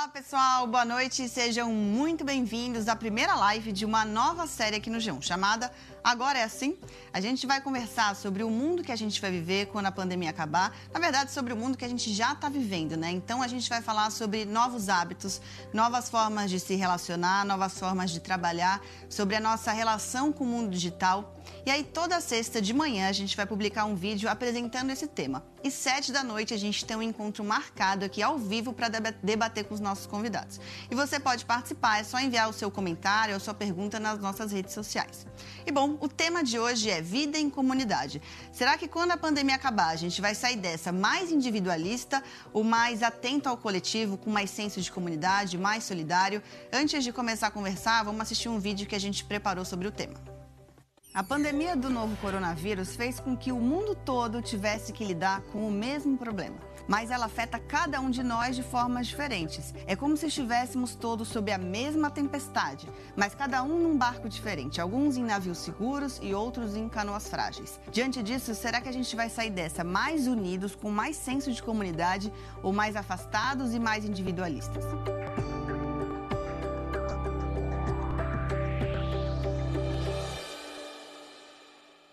Olá pessoal, boa noite, sejam muito bem-vindos à primeira live de uma nova série aqui no G1, chamada Agora é Assim. A gente vai conversar sobre o mundo que a gente vai viver quando a pandemia acabar, na verdade sobre o mundo que a gente já está vivendo, né? Então a gente vai falar sobre novos hábitos, novas formas de se relacionar, novas formas de trabalhar, sobre a nossa relação com o mundo digital. E aí toda sexta de manhã a gente vai publicar um vídeo apresentando esse tema. E sete da noite a gente tem um encontro marcado aqui ao vivo para debater com os nossos convidados. E você pode participar, é só enviar o seu comentário ou sua pergunta nas nossas redes sociais. E bom, o tema de hoje é vida em comunidade. Será que quando a pandemia acabar a gente vai sair dessa mais individualista ou mais atento ao coletivo, com mais senso de comunidade, mais solidário? Antes de começar a conversar, vamos assistir um vídeo que a gente preparou sobre o tema. A pandemia do novo coronavírus fez com que o mundo todo tivesse que lidar com o mesmo problema. Mas ela afeta cada um de nós de formas diferentes. É como se estivéssemos todos sob a mesma tempestade, mas cada um num barco diferente, alguns em navios seguros e outros em canoas frágeis. Diante disso, será que a gente vai sair dessa mais unidos, com mais senso de comunidade, ou mais afastados e mais individualistas?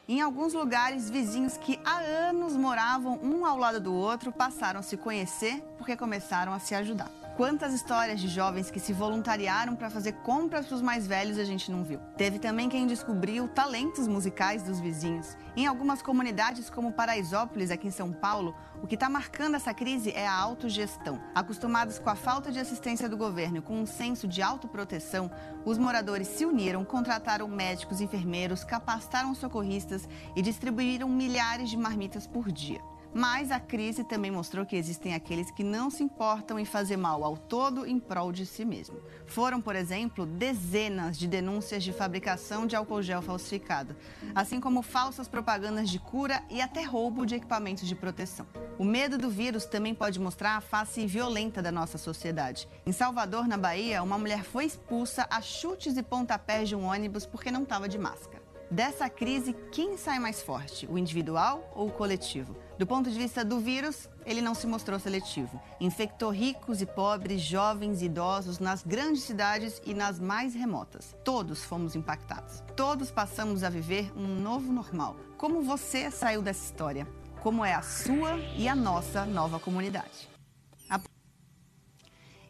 Em alguns lugares, vizinhos que há anos moravam um ao lado do outro passaram a se conhecer porque começaram a se ajudar. Quantas histórias de jovens que se voluntariaram para fazer compras para os mais velhos a gente não viu. Teve também quem descobriu talentos musicais dos vizinhos. Em algumas comunidades, como Paraisópolis, aqui em São Paulo, o que está marcando essa crise é a autogestão. Acostumados com a falta de assistência do governo e com um senso de autoproteção, os moradores se uniram, contrataram médicos, enfermeiros, capacitaram socorristas e distribuíram milhares de marmitas por dia. Mas a crise também mostrou que existem aqueles que não se importam em fazer mal ao todo em prol de si mesmo. Foram, por exemplo, dezenas de denúncias de fabricação de álcool gel falsificado, assim como falsas propagandas de cura e até roubo de equipamentos de proteção. O medo do vírus também pode mostrar a face violenta da nossa sociedade. Em Salvador, na Bahia, uma mulher foi expulsa a chutes e pontapés de um ônibus porque não estava de máscara. Dessa crise, quem sai mais forte, o individual ou o coletivo? Do ponto de vista do vírus, ele não se mostrou seletivo. Infectou ricos e pobres, jovens e idosos nas grandes cidades e nas mais remotas. Todos fomos impactados. Todos passamos a viver um novo normal. Como você saiu dessa história? Como é a sua e a nossa nova comunidade?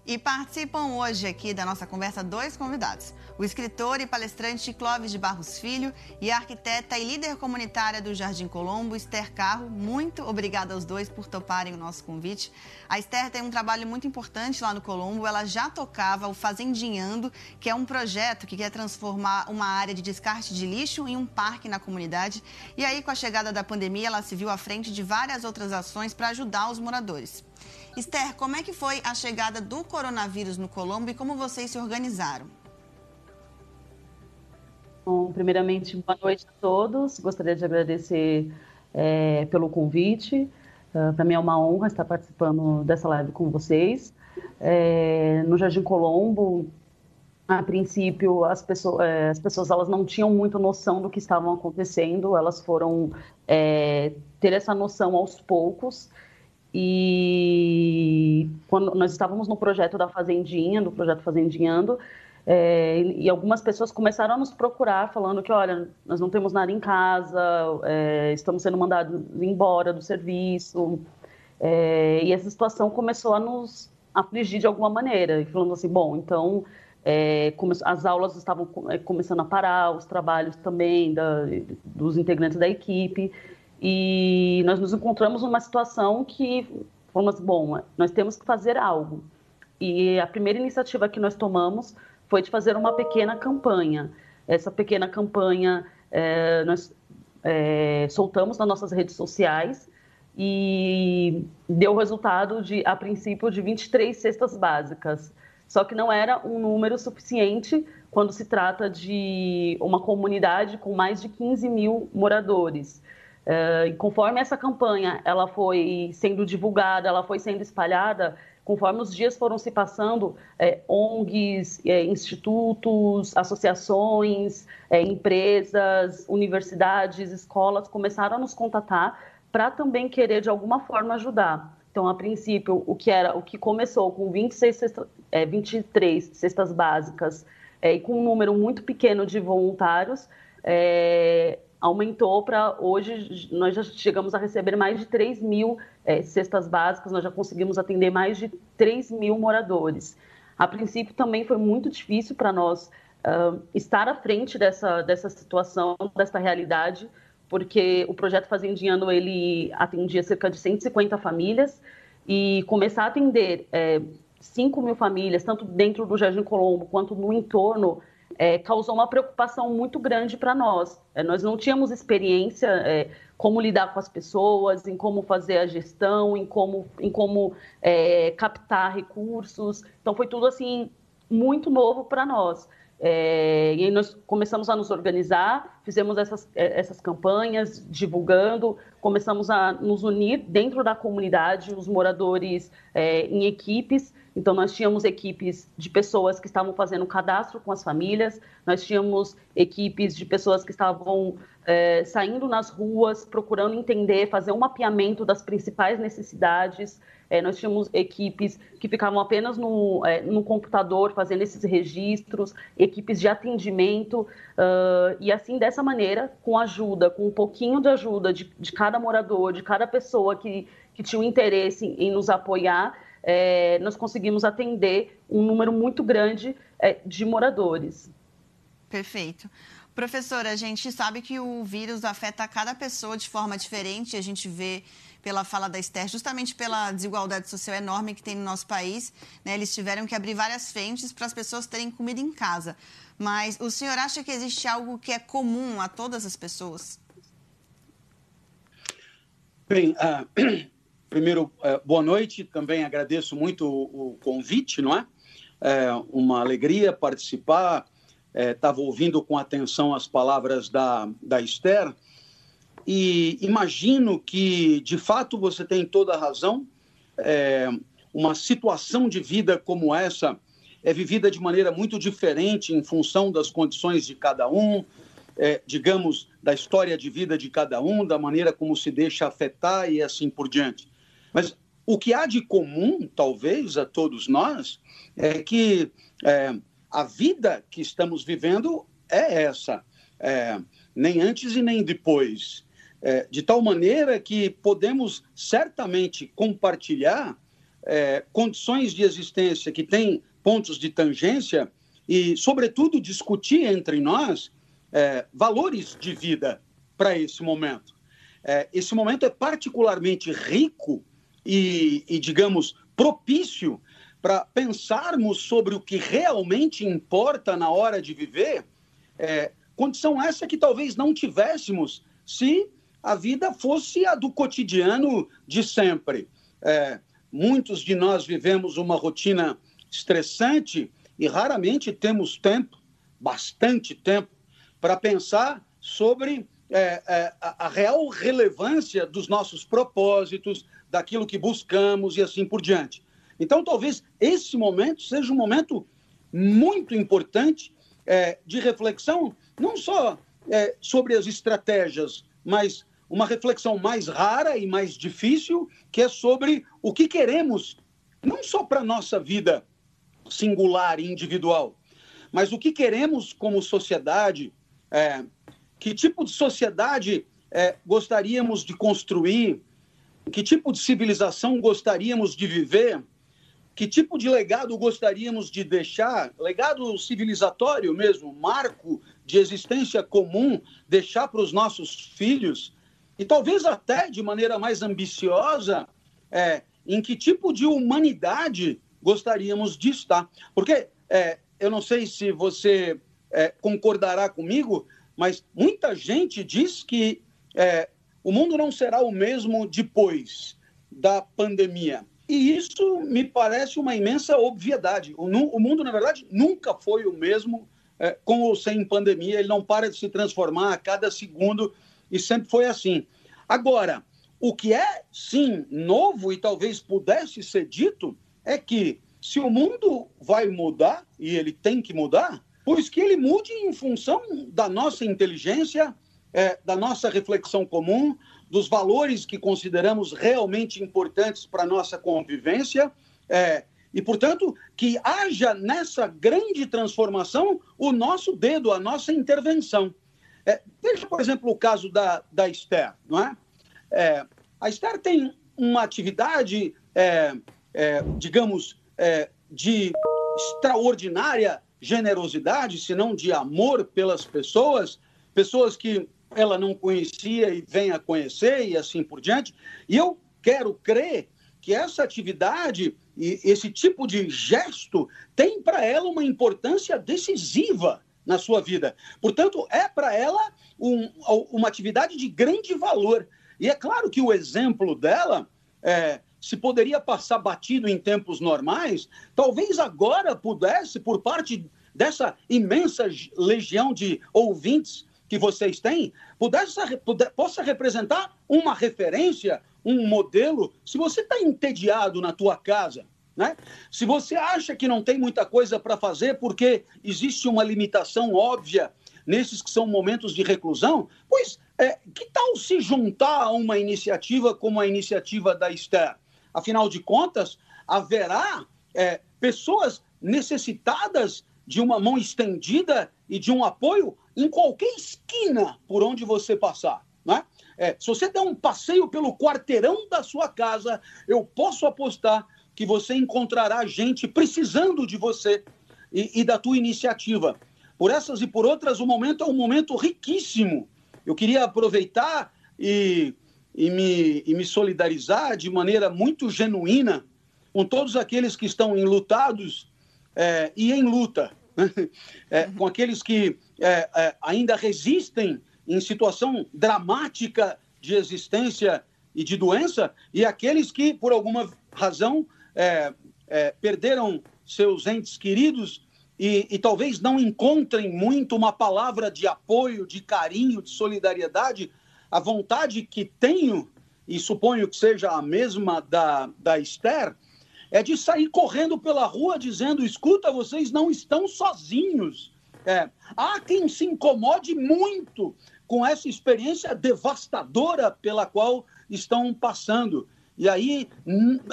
E participam hoje aqui da nossa conversa dois convidados. O escritor e palestrante Clóvis de Barros Filho e a arquiteta e líder comunitária do Jardim Colombo, Esther Carro. Muito obrigada aos dois por toparem o nosso convite. A Esther tem um trabalho muito importante lá no Colombo. Ela já tocava o Fazendinhando, que é um projeto que quer transformar uma área de descarte de lixo em um parque na comunidade. E aí, com a chegada da pandemia, ela se viu à frente de várias outras ações para ajudar os moradores. Esther, como é que foi a chegada do coronavírus no Colombo e como vocês se organizaram? Bom, primeiramente, boa noite a todos. Gostaria de agradecer é, pelo convite. Uh, Para mim é uma honra estar participando dessa live com vocês. É, no Jardim Colombo, a princípio, as pessoas, é, as pessoas elas não tinham muito noção do que estavam acontecendo. Elas foram é, ter essa noção aos poucos. E quando nós estávamos no projeto da Fazendinha, do projeto Fazendinhando, é, e algumas pessoas começaram a nos procurar falando que, olha, nós não temos nada em casa, é, estamos sendo mandados embora do serviço. É, e essa situação começou a nos afligir de alguma maneira, falando assim, bom, então é, as aulas estavam é, começando a parar, os trabalhos também da, dos integrantes da equipe. E nós nos encontramos numa situação que fomos, bom, nós temos que fazer algo. E a primeira iniciativa que nós tomamos foi de fazer uma pequena campanha. Essa pequena campanha é, nós é, soltamos nas nossas redes sociais e deu o resultado de, a princípio, de 23 cestas básicas. Só que não era um número suficiente quando se trata de uma comunidade com mais de 15 mil moradores. Uh, conforme essa campanha ela foi sendo divulgada, ela foi sendo espalhada, conforme os dias foram se passando, é, ONGs, é, institutos, associações, é, empresas, universidades, escolas começaram a nos contatar para também querer de alguma forma ajudar. Então, a princípio, o que era, o que começou com 26 cesta, é, 23 cestas básicas é, e com um número muito pequeno de voluntários, é, aumentou para hoje, nós já chegamos a receber mais de 3 mil é, cestas básicas, nós já conseguimos atender mais de 3 mil moradores. A princípio também foi muito difícil para nós uh, estar à frente dessa, dessa situação, dessa realidade, porque o projeto Fazendiano ele atendia cerca de 150 famílias e começar a atender é, 5 mil famílias, tanto dentro do Jardim Colombo quanto no entorno, é, causou uma preocupação muito grande para nós. É, nós não tínhamos experiência é, como lidar com as pessoas, em como fazer a gestão, em como, em como é, captar recursos. Então foi tudo assim muito novo para nós. É, e aí nós começamos a nos organizar, fizemos essas, é, essas campanhas, divulgando, começamos a nos unir dentro da comunidade, os moradores é, em equipes. Então, nós tínhamos equipes de pessoas que estavam fazendo cadastro com as famílias, nós tínhamos equipes de pessoas que estavam é, saindo nas ruas, procurando entender, fazer um mapeamento das principais necessidades. É, nós tínhamos equipes que ficavam apenas no, é, no computador fazendo esses registros, equipes de atendimento, uh, e assim, dessa maneira, com ajuda, com um pouquinho de ajuda de, de cada morador, de cada pessoa que, que tinha um interesse em, em nos apoiar, é, nós conseguimos atender um número muito grande é, de moradores. Perfeito. Professora, a gente sabe que o vírus afeta cada pessoa de forma diferente, a gente vê pela fala da Esther, justamente pela desigualdade social enorme que tem no nosso país. Né? Eles tiveram que abrir várias frentes para as pessoas terem comida em casa. Mas o senhor acha que existe algo que é comum a todas as pessoas? Bem, uh, primeiro, uh, boa noite. Também agradeço muito o, o convite, não é? É uma alegria participar. Estava é, ouvindo com atenção as palavras da, da Esther e imagino que, de fato, você tem toda a razão. É, uma situação de vida como essa é vivida de maneira muito diferente em função das condições de cada um, é, digamos, da história de vida de cada um, da maneira como se deixa afetar e assim por diante. Mas o que há de comum, talvez, a todos nós, é que é, a vida que estamos vivendo é essa, é, nem antes e nem depois é, de tal maneira que podemos certamente compartilhar é, condições de existência que têm pontos de tangência e, sobretudo, discutir entre nós é, valores de vida para esse momento. É, esse momento é particularmente rico e, e digamos, propício para pensarmos sobre o que realmente importa na hora de viver, é, condição essa que talvez não tivéssemos se a vida fosse a do cotidiano de sempre. É, muitos de nós vivemos uma rotina estressante e raramente temos tempo, bastante tempo, para pensar sobre é, é, a, real relevância dos nossos propósitos, daquilo que buscamos e assim por diante. Então, talvez esse momento seja um momento muito importante é, de reflexão, não só é, sobre as estratégias mas uma reflexão mais rara e mais difícil, que é sobre o que queremos, não só para a nossa vida singular e individual, mas o que queremos como sociedade, é, que tipo de sociedade é, gostaríamos de construir, que tipo de civilização gostaríamos de viver, que tipo de legado gostaríamos de deixar, legado civilizatório mesmo, marco de existência comum deixar para os nossos filhos, e talvez até de maneira mais ambiciosa, é, em que tipo de humanidade gostaríamos de estar. Porque é, eu não sei se você é, concordará comigo, mas muita gente diz que é, o mundo não será o mesmo depois da pandemia. E isso me parece uma imensa obviedade. O, o mundo, na verdade, nunca foi o mesmo é, com ou sem pandemia, ele não para de se transformar a cada segundo e sempre foi assim. Agora, o que é, sim, novo e talvez pudesse ser dito é que se o mundo vai mudar, e ele tem que mudar, pois que ele mude em função da nossa inteligência é, da nossa reflexão comum, dos valores que consideramos realmente importantes para a nossa convivência. É, e, portanto, que haja nessa grande transformação o nosso dedo, a nossa intervenção. É, veja, por exemplo, o caso da, da Esther, não é? é a Esther tem uma atividade, é, é digamos, é, de extraordinária generosidade, se não de amor pelas pessoas, pessoas que ela não conhecia e vem a conhecer e assim por diante. E eu quero crer que essa atividade e esse tipo de gesto tem para ela uma importância decisiva na sua vida. Portanto, é para ela um, uma atividade de grande valor. E é claro que o exemplo dela é, se poderia passar batido em tempos normais, talvez agora pudesse, por parte dessa imensa legião de ouvintes que vocês têm, pudesse, puder, possa representar uma referência, um modelo. Se você está entediado na tua casa, né? se você acha que não tem muita coisa para fazer porque existe uma limitação óbvia nesses que são momentos de reclusão, pois é, que tal se juntar a uma iniciativa como a iniciativa da Esther? Afinal de contas, haverá é, pessoas necessitadas de uma mão estendida e de um apoio em qualquer esquina por onde você passar. É, se você der um passeio pelo quarteirão da sua casa, eu posso apostar que você encontrará gente precisando de você e, e da tua iniciativa. Por essas e por outras, o momento é um momento riquíssimo. Eu queria aproveitar e e me, e me solidarizar de maneira muito genuína com todos aqueles que estão enlutados é, e em luta, né? é, com aqueles que é, é, ainda resistem em situação dramática de existência e de doença, e aqueles que, por alguma razão, é, é, perderam seus entes queridos e, e, talvez não encontrem muito uma palavra de apoio, de carinho, de solidariedade a vontade que tenho, e suponho que seja a mesma da, da Esther, é de sair correndo pela rua dizendo: escuta, vocês não estão sozinhos. É, há quem se incomode muito com essa experiência devastadora pela qual estão passando. E aí,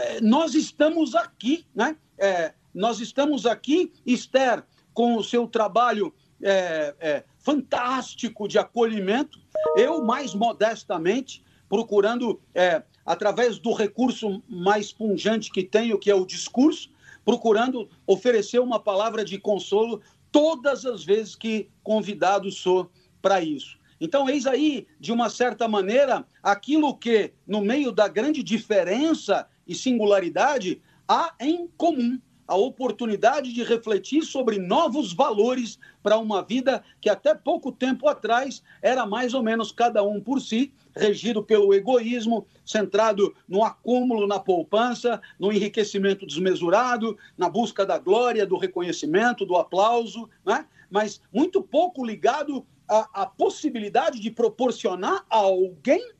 é, nós estamos aqui, né? É, nós estamos aqui, Esther, com o seu trabalho é, é, fantástico de acolhimento, eu, mais modestamente, procurando, é, através do recurso mais pungente que tenho, que é o discurso, procurando oferecer uma palavra de consolo todas as vezes que convidado sou para isso. Então, eis aí, de uma certa maneira, aquilo que, no meio da grande diferença e singularidade, há em comum a oportunidade de refletir sobre novos valores para uma vida que até pouco tempo atrás era mais ou menos cada um por si, regido pelo egoísmo, centrado no acúmulo, na poupança, no enriquecimento desmesurado, na busca da glória, do reconhecimento, do aplauso, né? mas muito pouco ligado à, à possibilidade de proporcionar a alguém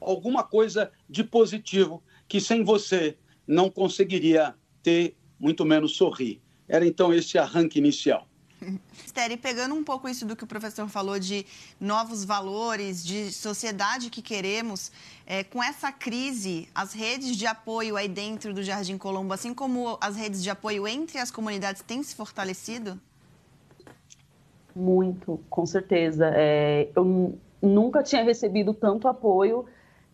alguma coisa de positivo que sem você não conseguiria ter muito menos sorrir. Era então esse arranque inicial. Esther, pegando um pouco isso do que o professor falou de novos valores, de sociedade que queremos, é, com essa crise, as redes de apoio aí dentro do Jardim Colombo, assim como as redes de apoio entre as comunidades, têm se fortalecido? Muito, com certeza. É, eu nunca tinha recebido tanto apoio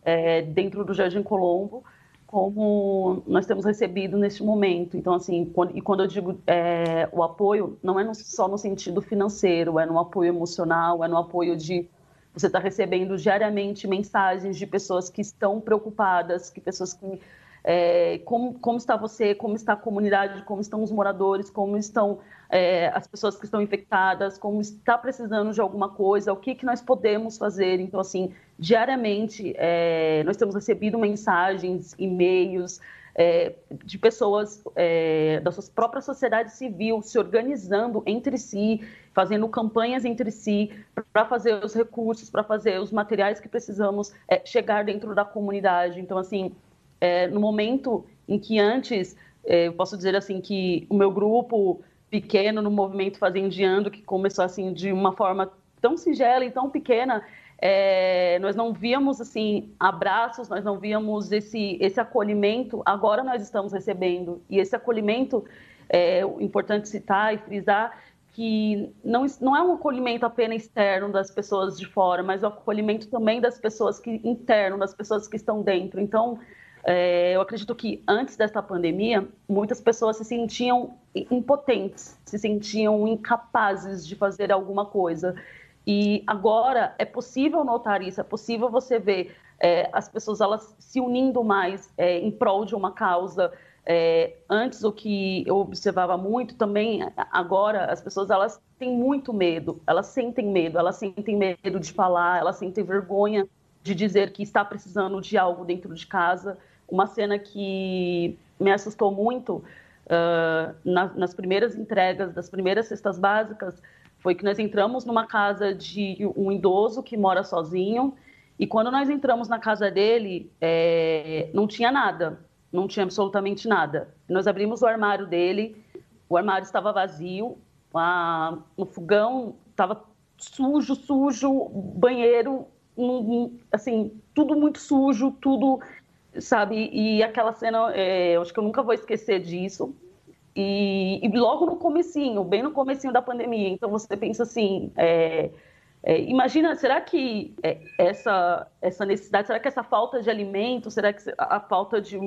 é, dentro do Jardim Colombo como nós temos recebido neste momento. Então, assim, quando, e quando eu digo é, o apoio, não é no, só no sentido financeiro, é no apoio emocional, é no apoio de você estar tá recebendo diariamente mensagens de pessoas que estão preocupadas, que pessoas que é, como, como está você, como está a comunidade, como estão os moradores, como estão é, as pessoas que estão infectadas, como está precisando de alguma coisa, o que, que nós podemos fazer. Então, assim, diariamente é, nós temos recebido mensagens, e-mails é, de pessoas é, da sua própria sociedade civil se organizando entre si, fazendo campanhas entre si para fazer os recursos, para fazer os materiais que precisamos é, chegar dentro da comunidade. Então, assim, é, no momento em que antes, eu posso dizer assim que o meu grupo pequeno no movimento fazendiando, que começou assim de uma forma tão singela e tão pequena, é, nós não víamos assim abraços, nós não víamos esse esse acolhimento. Agora nós estamos recebendo e esse acolhimento é importante citar e frisar que não, não é um acolhimento apenas externo das pessoas de fora, mas o acolhimento também das pessoas que interno, das pessoas que estão dentro. Então, é, eu acredito que antes desta pandemia, muitas pessoas se sentiam impotentes, se sentiam incapazes de fazer alguma coisa. E agora é possível notar isso, é possível você ver é, as pessoas elas se unindo mais é, em prol de uma causa, é, antes o que eu observava muito também agora as pessoas elas têm muito medo elas sentem medo elas sentem medo de falar elas sentem vergonha de dizer que está precisando de algo dentro de casa uma cena que me assustou muito uh, na, nas primeiras entregas das primeiras cestas básicas foi que nós entramos numa casa de um idoso que mora sozinho e quando nós entramos na casa dele é, não tinha nada não tinha absolutamente nada. Nós abrimos o armário dele, o armário estava vazio, a, o fogão estava sujo, sujo, banheiro, assim, tudo muito sujo, tudo, sabe? E aquela cena, é, acho que eu nunca vou esquecer disso. E, e, logo no comecinho, bem no comecinho da pandemia, então você pensa assim, é, é, imagina, será que é, essa, essa necessidade, será que essa falta de alimento, será que a, a falta de,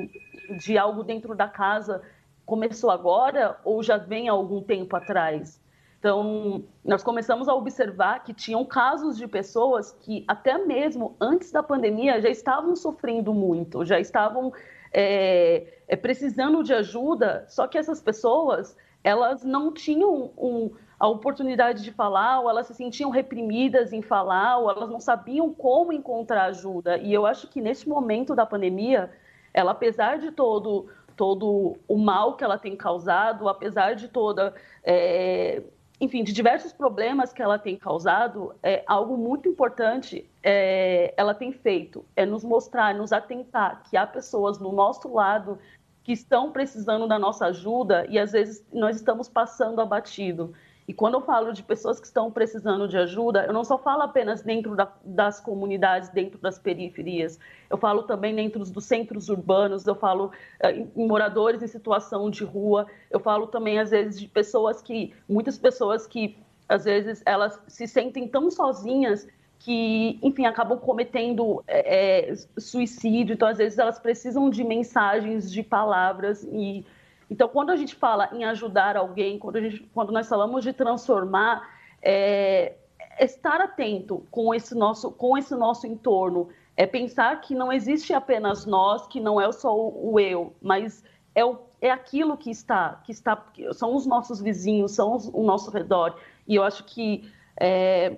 de algo dentro da casa começou agora ou já vem há algum tempo atrás? Então, nós começamos a observar que tinham casos de pessoas que, até mesmo antes da pandemia, já estavam sofrendo muito, já estavam é, é, precisando de ajuda, só que essas pessoas, elas não tinham um, a oportunidade de falar, ou elas se sentiam reprimidas em falar, ou elas não sabiam como encontrar ajuda. E eu acho que neste momento da pandemia, ela, apesar de todo, todo o mal que ela tem causado, apesar de toda. É, enfim, de diversos problemas que ela tem causado, é algo muito importante é, ela tem feito é nos mostrar, nos atentar que há pessoas no nosso lado que estão precisando da nossa ajuda e às vezes nós estamos passando abatido. E quando eu falo de pessoas que estão precisando de ajuda, eu não só falo apenas dentro da, das comunidades, dentro das periferias, eu falo também dentro dos centros urbanos, eu falo uh, em moradores em situação de rua, eu falo também, às vezes, de pessoas que, muitas pessoas que, às vezes, elas se sentem tão sozinhas que, enfim, acabam cometendo é, suicídio, então, às vezes, elas precisam de mensagens, de palavras e então, quando a gente fala em ajudar alguém, quando, gente, quando nós falamos de transformar, é estar atento com esse nosso, com esse nosso entorno, é pensar que não existe apenas nós, que não é só o, o eu, mas é, o, é aquilo que está, que está, são os nossos vizinhos, são os, o nosso redor. E eu acho que é,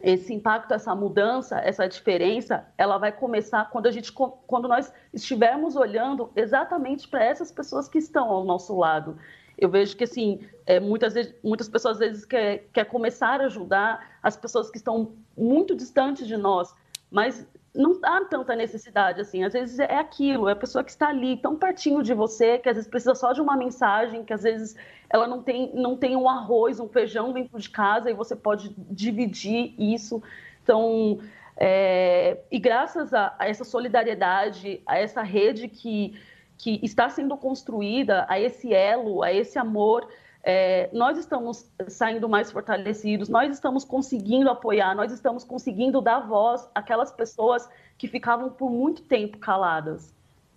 esse impacto, essa mudança, essa diferença, ela vai começar quando a gente, quando nós estivermos olhando exatamente para essas pessoas que estão ao nosso lado. Eu vejo que assim, é, muitas muitas pessoas às vezes quer, quer começar a ajudar as pessoas que estão muito distantes de nós, mas não há tanta necessidade assim. Às vezes é aquilo, é a pessoa que está ali tão pertinho de você, que às vezes precisa só de uma mensagem, que às vezes ela não tem, não tem um arroz, um feijão dentro de casa e você pode dividir isso. Então, é, e graças a, a, essa solidariedade, a essa rede que, que está sendo construída, a esse elo, a esse amor, é, nós estamos saindo mais fortalecidos, nós estamos conseguindo apoiar, nós estamos conseguindo dar voz àquelas pessoas que ficavam por muito tempo caladas.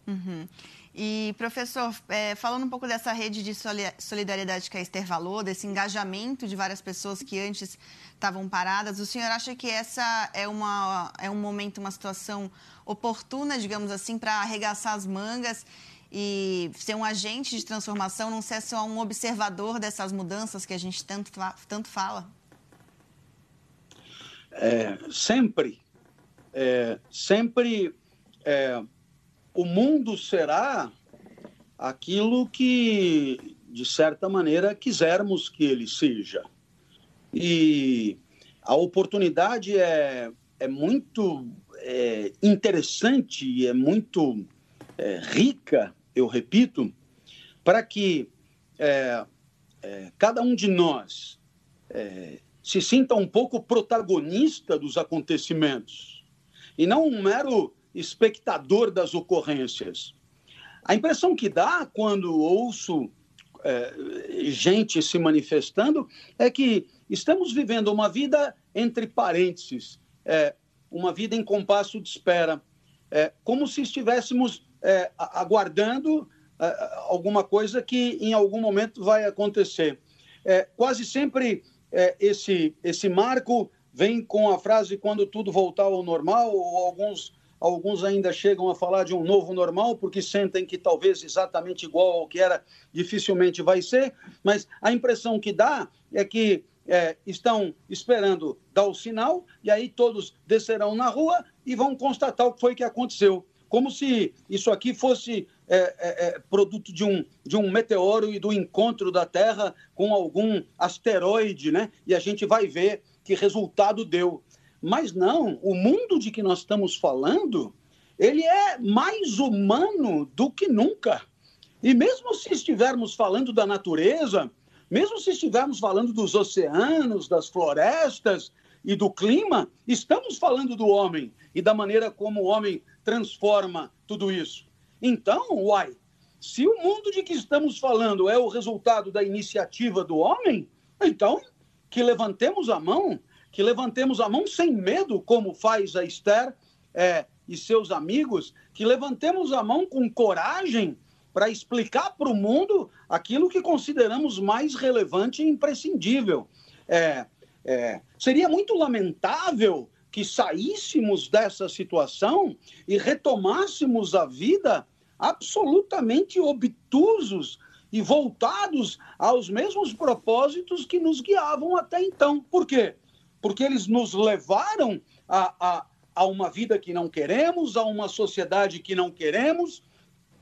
Uhum. E, professor, é, falando um pouco dessa rede de solidariedade que a Esther falou, desse engajamento de várias pessoas que antes estavam paradas, o senhor acha que essa é, uma, é um momento, uma situação oportuna, digamos assim, para arregaçar as mangas e ser um agente de transformação, não ser só um observador dessas mudanças que a gente tanto, tanto fala? É, sempre, é, sempre é, o mundo será aquilo que, de certa maneira, quisermos que ele seja. E a oportunidade é, é muito é, interessante e é muito é, rica eu repito, para que é, é, cada um de nós é, se sinta um pouco protagonista dos acontecimentos e não um mero espectador das ocorrências. A impressão que dá quando ouço é, gente se manifestando é que estamos vivendo uma vida entre parênteses, é, uma vida em compasso de espera, é, como se estivéssemos é, aguardando é, alguma coisa que em algum momento vai acontecer. É, quase sempre esse, esse marco vem com a frase quando tudo voltar ao normal, ou alguns Alguns ainda chegam a falar de um novo normal, porque sentem que talvez exatamente igual ao que era, dificilmente vai ser, mas a impressão que dá é que é, estão esperando dar o sinal, e aí todos descerão na rua e vão constatar o que foi que aconteceu. Como se isso aqui fosse é, é, é produto de um, de um meteoro e do encontro da Terra com algum asteroide, né? E a gente vai ver que resultado deu. Mas não, o mundo de que nós estamos falando, ele é mais humano do que nunca. E mesmo se estivermos falando da natureza, mesmo se estivermos falando dos oceanos, das florestas e do clima, estamos falando do homem e da maneira como o homem transforma tudo isso. Então, uai, se o mundo de que estamos falando é o resultado da iniciativa do homem, então que levantemos a mão que levantemos a mão sem medo, como faz a Esther é, e seus amigos, que levantemos a mão com coragem para explicar para o mundo aquilo que consideramos mais relevante e imprescindível. É, é, seria muito lamentável que saíssemos dessa situação e retomássemos a vida absolutamente obtusos e voltados aos mesmos propósitos que nos guiavam até então. Por quê? porque eles nos levaram a, a, a uma vida que não queremos, a uma sociedade que não queremos.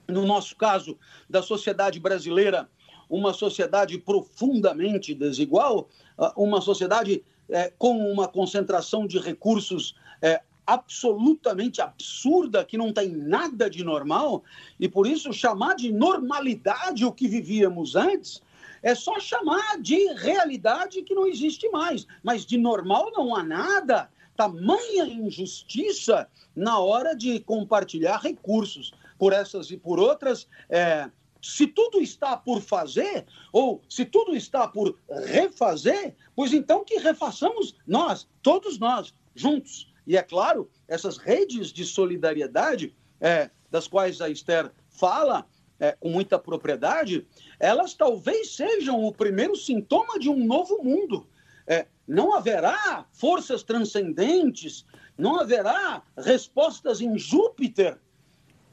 No nosso caso, da sociedade brasileira, uma sociedade profundamente desigual, ah, uma sociedade é, com uma concentração de recursos é, absolutamente absurda, que não tem nada de normal, e por isso chamar de normalidade o que vivíamos antes é só chamar de realidade que não existe mais. Mas de normal não há nada. Tamanha injustiça na hora de compartilhar recursos por essas e por outras. É, se tudo está por fazer, ou se tudo está por refazer, pois então que refaçamos nós, todos nós, juntos. E é claro, essas redes de solidariedade, é, das quais a Esther fala é, com muita propriedade, elas talvez sejam o primeiro sintoma de um novo mundo. É, não haverá forças transcendentes, não haverá respostas em Júpiter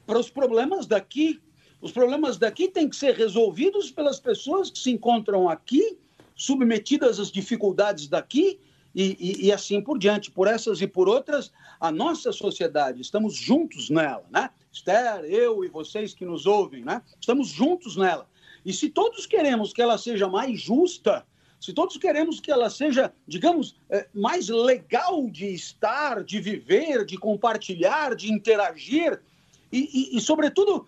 para os problemas daqui. Os problemas daqui têm que ser resolvidos pelas pessoas que se encontram aqui, submetidas às dificuldades daqui e, e, e, assim por diante. Por essas e por outras, a nossa sociedade, estamos juntos nela, né? Esther, eu e vocês que nos ouvem, né? Estamos juntos nela. E se todos queremos que ela seja mais justa, se todos queremos que ela seja, digamos, é, mais legal de estar, de viver, de compartilhar, de interagir, e, e, e, sobretudo,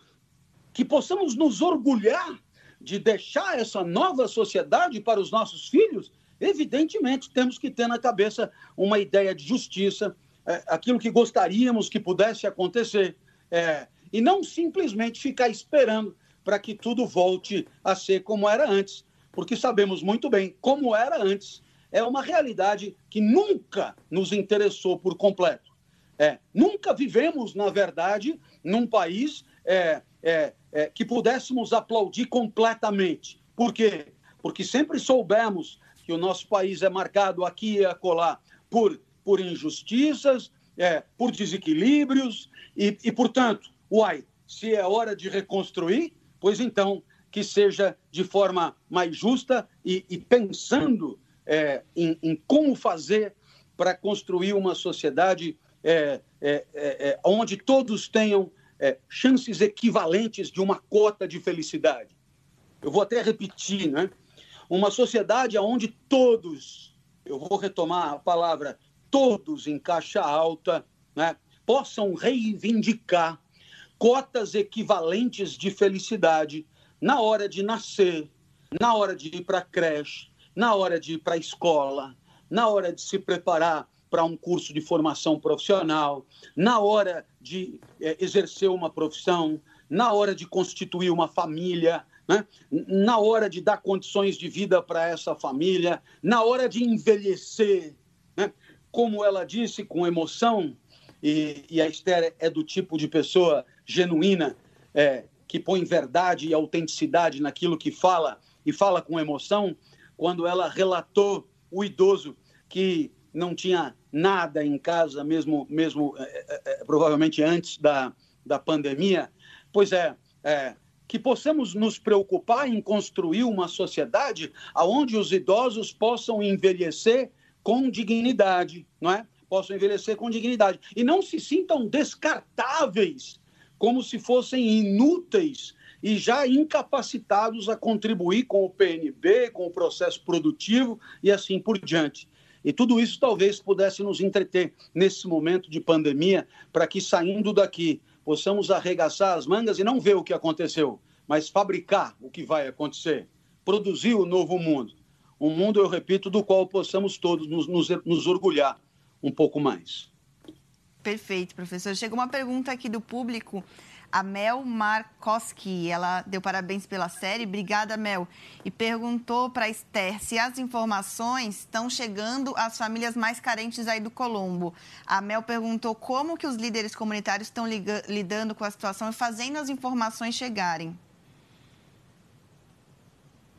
que possamos nos orgulhar de deixar essa nova sociedade para os nossos filhos, evidentemente temos que ter na cabeça uma ideia de justiça, é, aquilo que gostaríamos que pudesse acontecer, é, e não simplesmente ficar esperando para que tudo volte a ser como era antes, porque sabemos muito bem como era antes. É uma realidade que nunca nos interessou por completo. É, nunca vivemos, na verdade, num país é, é, é, que pudéssemos aplaudir completamente. Por quê? Porque sempre soubemos que o nosso país é marcado aqui e acolá por, por injustiças, é, por desequilíbrios, e, e, portanto, uai, se é hora de reconstruir, pois então que seja de forma mais justa e, e pensando é, em, em, como fazer para construir uma sociedade é, é, é, é onde todos tenham é, chances equivalentes de uma cota de felicidade. Eu vou até repetir, né? Uma sociedade onde todos, eu vou retomar a palavra, todos em caixa alta, né, possam reivindicar cotas equivalentes de felicidade na hora de nascer, na hora de ir para a creche, na hora de ir para a escola, na hora de se preparar para um curso de formação profissional, na hora de é, exercer uma profissão, na hora de constituir uma família, né? na hora de dar condições de vida para essa família, na hora de envelhecer. Né? Como ela disse, com emoção, e, e, a Esther é do tipo de pessoa genuína, é, que põe verdade e autenticidade naquilo que fala e fala com emoção, quando ela relatou o idoso que não tinha nada em casa, mesmo, mesmo é, é, provavelmente antes da, da pandemia. Pois é, é, que possamos nos preocupar em construir uma sociedade onde os idosos possam envelhecer com dignidade, não é? Possam envelhecer com dignidade e não se sintam descartáveis, como se fossem inúteis e já incapacitados a contribuir com o PNB, com o processo produtivo e assim por diante. E tudo isso talvez pudesse nos entreter nesse momento de pandemia, para que saindo daqui possamos arregaçar as mangas e não ver o que aconteceu, mas fabricar o que vai acontecer, produzir o novo mundo. Um mundo, eu repito, do qual possamos todos nos, nos, nos orgulhar um pouco mais. Perfeito, professor. Chegou uma pergunta aqui do público a Mel Markowski. Ela deu parabéns pela série. Obrigada, Mel. E perguntou para Esther se as informações estão chegando às famílias mais carentes aí do Colombo. A Mel perguntou como que os líderes comunitários estão lidando com a situação e fazendo as informações chegarem.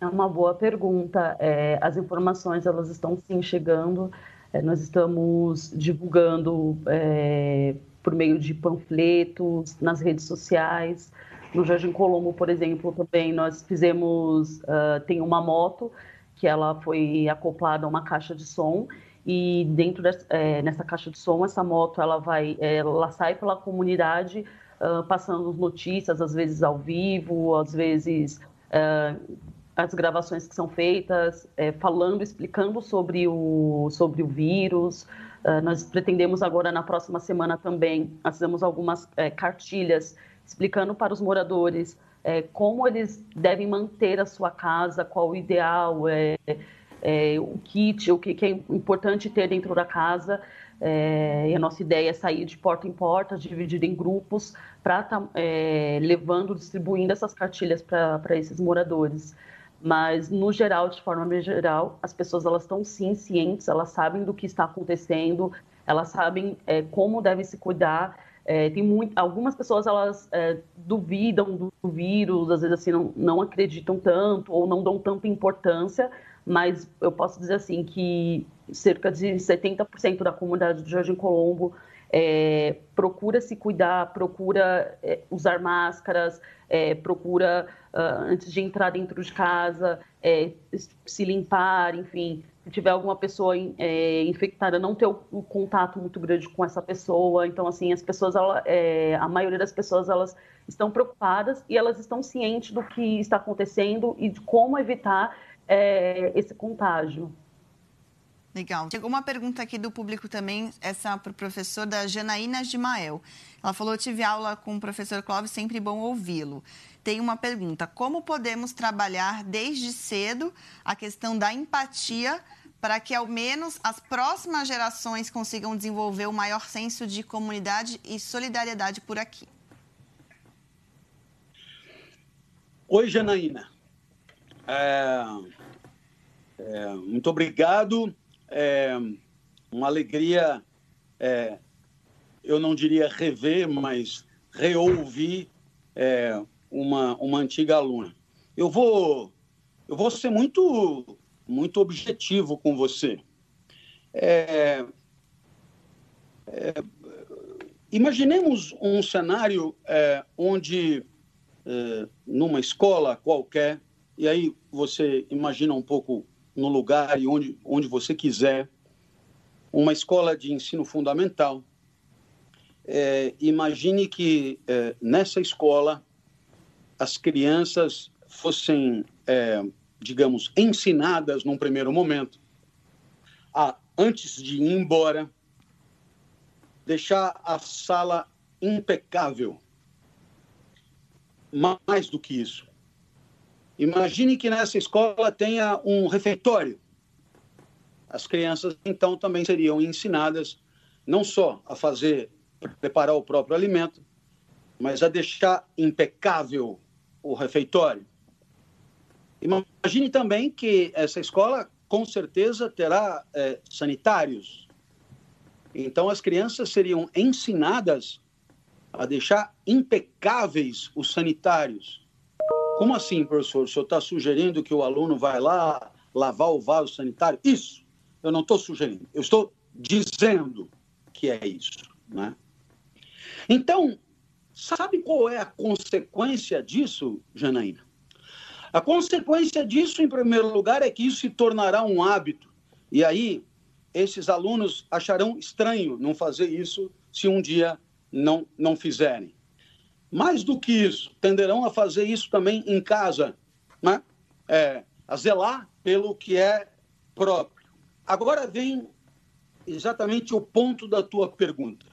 É uma boa pergunta. É, as informações elas estão sim chegando. É, nós estamos divulgando é, por meio de panfletos, nas redes sociais. No Jardim Colombo, por exemplo, também nós fizemos, uh, tem uma moto que ela foi acoplada a uma caixa de som e dentro dessa, é, nessa caixa de som essa moto ela vai, ela sai pela comunidade uh, passando notícias, às vezes ao vivo, às vezes uh, as gravações que são feitas, é, falando, explicando sobre o, sobre o vírus, nós pretendemos agora, na próxima semana também, nós fizemos algumas é, cartilhas explicando para os moradores é, como eles devem manter a sua casa, qual o ideal, é o kit, o que, é importante ter dentro da casa. E a nossa ideia é sair de porta em porta, dividir em grupos, para estar levando, distribuindo essas cartilhas para esses moradores mas no geral, de forma geral, as pessoas elas estão sim cientes, elas sabem do que está acontecendo, elas sabem é, como devem se cuidar. É, tem muito, algumas pessoas elas é, duvidam do, do, vírus, às vezes assim não, não acreditam tanto ou não dão tanta importância, mas eu posso dizer assim que cerca de 70% da comunidade do Jardim Colombo é, procura se cuidar, procura é, usar máscaras, é, procura, uh, antes de entrar dentro de casa, é, se limpar, enfim. Se tiver alguma pessoa é, infectada, não ter um contato muito grande com essa pessoa. Então, assim, as pessoas, ela, é, a maioria das pessoas, elas estão preocupadas e elas estão cientes do que está acontecendo e de como evitar esse contágio. Legal. Chegou uma pergunta aqui do público também, essa para o professor da Janaína Gimael. Ela falou: tive aula com o professor Clóvis, sempre bom ouvi-lo. Tem uma pergunta: como podemos trabalhar desde cedo a questão da empatia para que ao menos as próximas gerações consigam desenvolver o maior senso de comunidade e solidariedade por aqui? Oi, Janaína. É, é, muito obrigado é uma alegria, é, eu não diria rever, mas reouvir é, uma, uma antiga aluna. Eu vou, eu vou ser muito, muito objetivo com você. É, é, imaginemos um cenário é, onde, numa escola qualquer, e aí você imagina um pouco no lugar e onde, onde você quiser, uma escola de ensino fundamental. É, imagine que é, nessa escola as crianças fossem, é, digamos, ensinadas num primeiro momento a, antes de ir embora, deixar a sala impecável. Mais do que isso, Imagine que nessa escola tenha um refeitório. as crianças então também seriam ensinadas não só a fazer, preparar o próprio alimento, mas a deixar impecável o refeitório. Imagine também que essa escola com certeza terá é, sanitários. Então as crianças seriam ensinadas a deixar impecáveis os sanitários. Como assim, professor? O senhor está sugerindo que o aluno vai lá lavar o vaso sanitário? Isso, eu não estou sugerindo, eu estou dizendo que é isso. Né? Então, sabe qual é a consequência disso, Janaína? A consequência disso, em primeiro lugar, é que isso se tornará um hábito. E aí, esses alunos acharão estranho não fazer isso se um dia não, não fizerem. Mais do que isso, tenderão a fazer isso também em casa, né? É, a zelar pelo que é próprio. Agora vem exatamente o ponto da tua pergunta.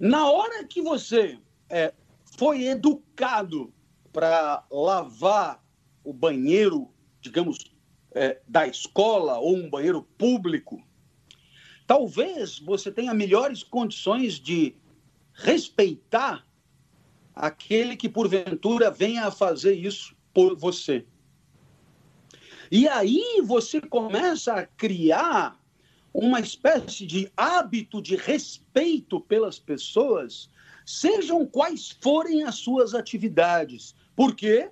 Na hora que você é, foi educado para lavar o banheiro, digamos, é, da escola ou um banheiro público, talvez você tenha melhores condições de respeitar aquele que porventura venha a fazer isso por você. E aí você começa a criar uma espécie de hábito de respeito pelas pessoas, sejam quais forem as suas atividades. Por quê?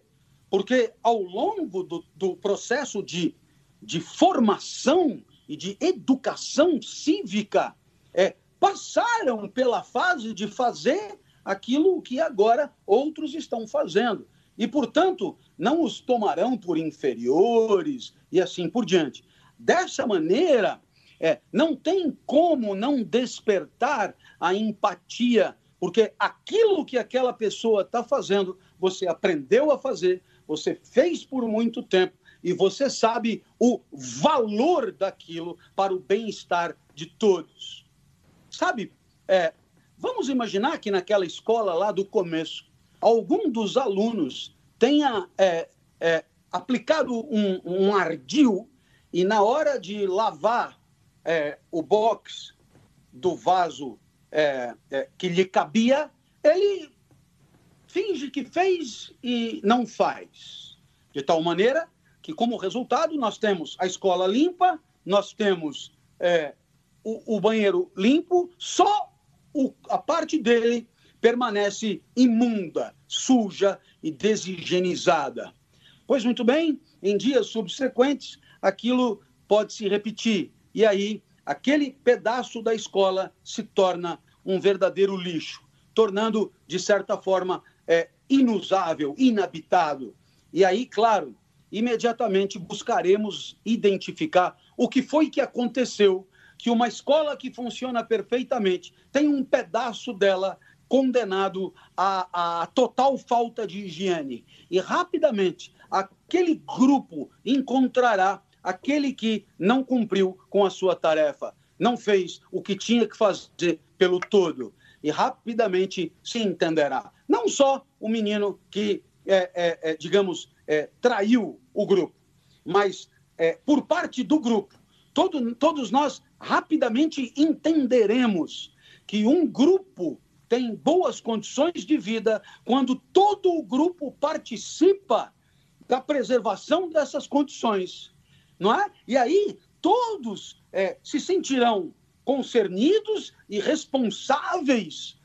Porque ao longo do, do processo de, de formação e de educação cívica, é, passaram pela fase de fazer aquilo que agora outros estão fazendo. E, portanto, não os tomarão por inferiores e assim por diante. Dessa maneira, é, não tem como não despertar a empatia, porque aquilo que aquela pessoa está fazendo, você aprendeu a fazer, você fez por muito tempo e você sabe o valor daquilo para o bem-estar de todos. Sabe, é, vamos imaginar que naquela escola lá do começo, algum dos alunos tenha é, é, aplicado um, um ardil e na hora de lavar é, o box do vaso é, é, que lhe cabia, ele finge que fez e não faz. De tal maneira que, como resultado, nós temos a escola limpa, nós temos é, o, o, banheiro limpo, só o, a parte dele permanece imunda, suja e desigienizada. Pois muito bem, em dias subsequentes, aquilo pode se repetir e aí aquele pedaço da escola se torna um verdadeiro lixo, tornando, de certa forma, é, inusável, inabitado. E aí, claro, imediatamente buscaremos identificar o que foi que aconteceu, que uma escola que funciona perfeitamente tem um pedaço dela condenado à, à total falta de higiene. E rapidamente aquele grupo encontrará aquele que não cumpriu com a sua tarefa, não fez o que tinha que fazer pelo todo. E rapidamente se entenderá. Não só o menino que, é, é, é, digamos, é, traiu o grupo, mas é, por parte do grupo, todo, todos nós rapidamente entenderemos que um grupo tem boas condições de vida quando todo o grupo participa da preservação dessas condições não é? E aí todos é, se sentirão concernidos e responsáveis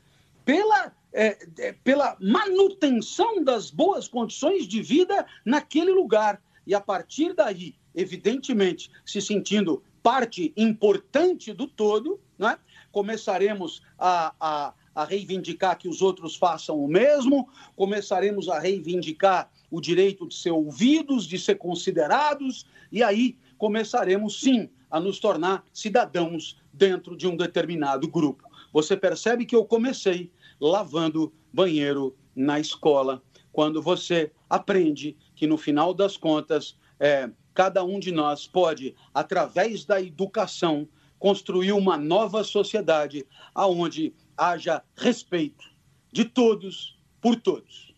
pela, é, é, pela manutenção das boas condições de vida naquele lugar. E a partir daí, evidentemente, se sentindo parte importante do todo, não é? começaremos a, a, a reivindicar que os outros façam o mesmo, começaremos a reivindicar o direito de ser ouvidos, de ser considerados, e aí começaremos sim a nos tornar cidadãos dentro de um determinado grupo. Você percebe que eu comecei lavando banheiro na escola, quando você aprende que no final das contas, é, cada um de nós pode, através da educação, construir uma nova sociedade aonde haja respeito de todos por todos.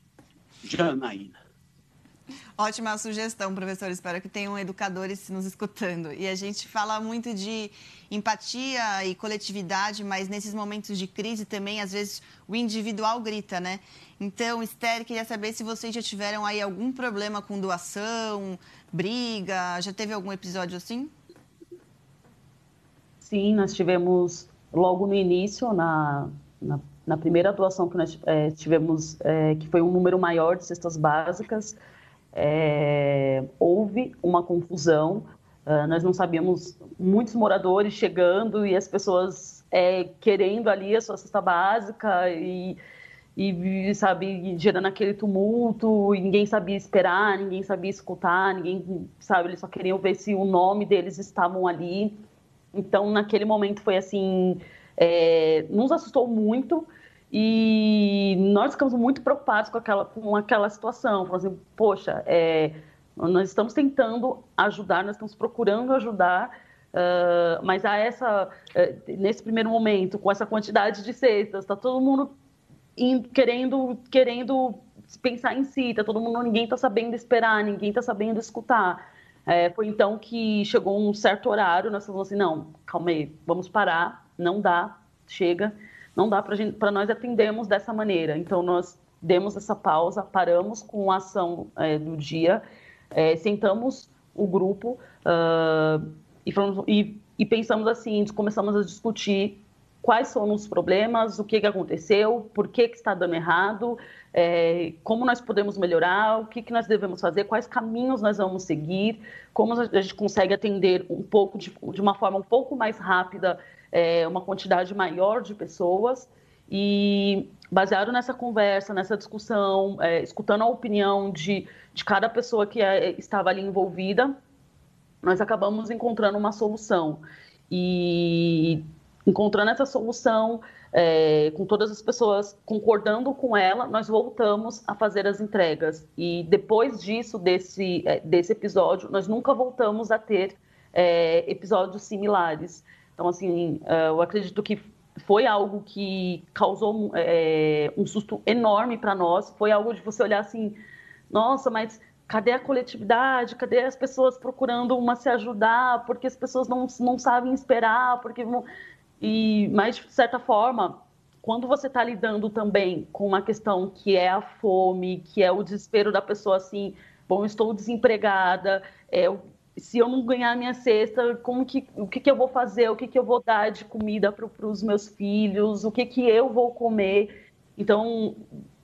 Janaína. Ótima sugestão, professor. Espero que tenham educadores nos escutando. E a gente fala muito de empatia e coletividade, mas nesses momentos de crise também, às vezes, o individual grita, né? Então, Esther, queria saber se vocês já tiveram aí algum problema com doação, briga, já teve algum episódio assim? Sim, nós tivemos logo no início, na, na, na primeira doação que nós é, tivemos, é, que foi um número maior de cestas básicas, é, houve uma confusão. Uh, nós não sabíamos muitos moradores chegando e as pessoas é, querendo ali a sua cesta básica e, e sabe gerando aquele tumulto. Ninguém sabia esperar, ninguém sabia escutar, ninguém sabe. Eles só queriam ver se o nome deles estavam ali. Então naquele momento foi assim, é, nos assustou muito. E nós ficamos muito preocupados com aquela, com aquela situação. Falamos assim, poxa, é, nós estamos tentando ajudar, nós estamos procurando ajudar, uh, mas a essa, uh, nesse primeiro momento, com essa quantidade de cestas, está todo mundo in, querendo, querendo pensar em si, tá todo mundo, ninguém está sabendo esperar, ninguém está sabendo escutar. É, foi então que chegou um certo horário, nós falamos assim, não, calma aí, vamos parar, não dá, chega não dá para nós atendermos dessa maneira. Então, nós demos essa pausa, paramos com a ação é, do dia, é, sentamos o grupo uh, e, falamos, e, e, pensamos assim, começamos a discutir quais são os problemas, o que, que aconteceu, por que, que está dando errado, é, como nós podemos melhorar, o que, que nós devemos fazer, quais caminhos nós vamos seguir, como a gente consegue atender um pouco de, de uma forma um pouco mais rápida é, uma quantidade maior de pessoas e baseado nessa conversa, nessa discussão, é, escutando a opinião de, de cada pessoa que é, estava ali envolvida, nós acabamos encontrando uma solução. E encontrando essa solução, é, com todas as pessoas concordando com ela, nós voltamos a fazer as entregas. E depois disso, desse, é, desse episódio, nós nunca voltamos a ter é, episódios similares. Então, assim, eh, eu acredito que foi algo que causou é, um susto enorme para nós. Foi algo de você olhar assim, nossa, mas cadê a coletividade? Cadê as pessoas procurando uma se ajudar? Porque as pessoas não, não sabem esperar, porque e mas de certa forma, quando você está lidando também com uma questão que é a fome, que é o desespero da pessoa assim, bom, estou desempregada, é, se eu não ganhar minha cesta, como que, o que, que eu vou fazer? O que, que eu vou dar de comida para os meus filhos? O que, que eu vou comer? Então,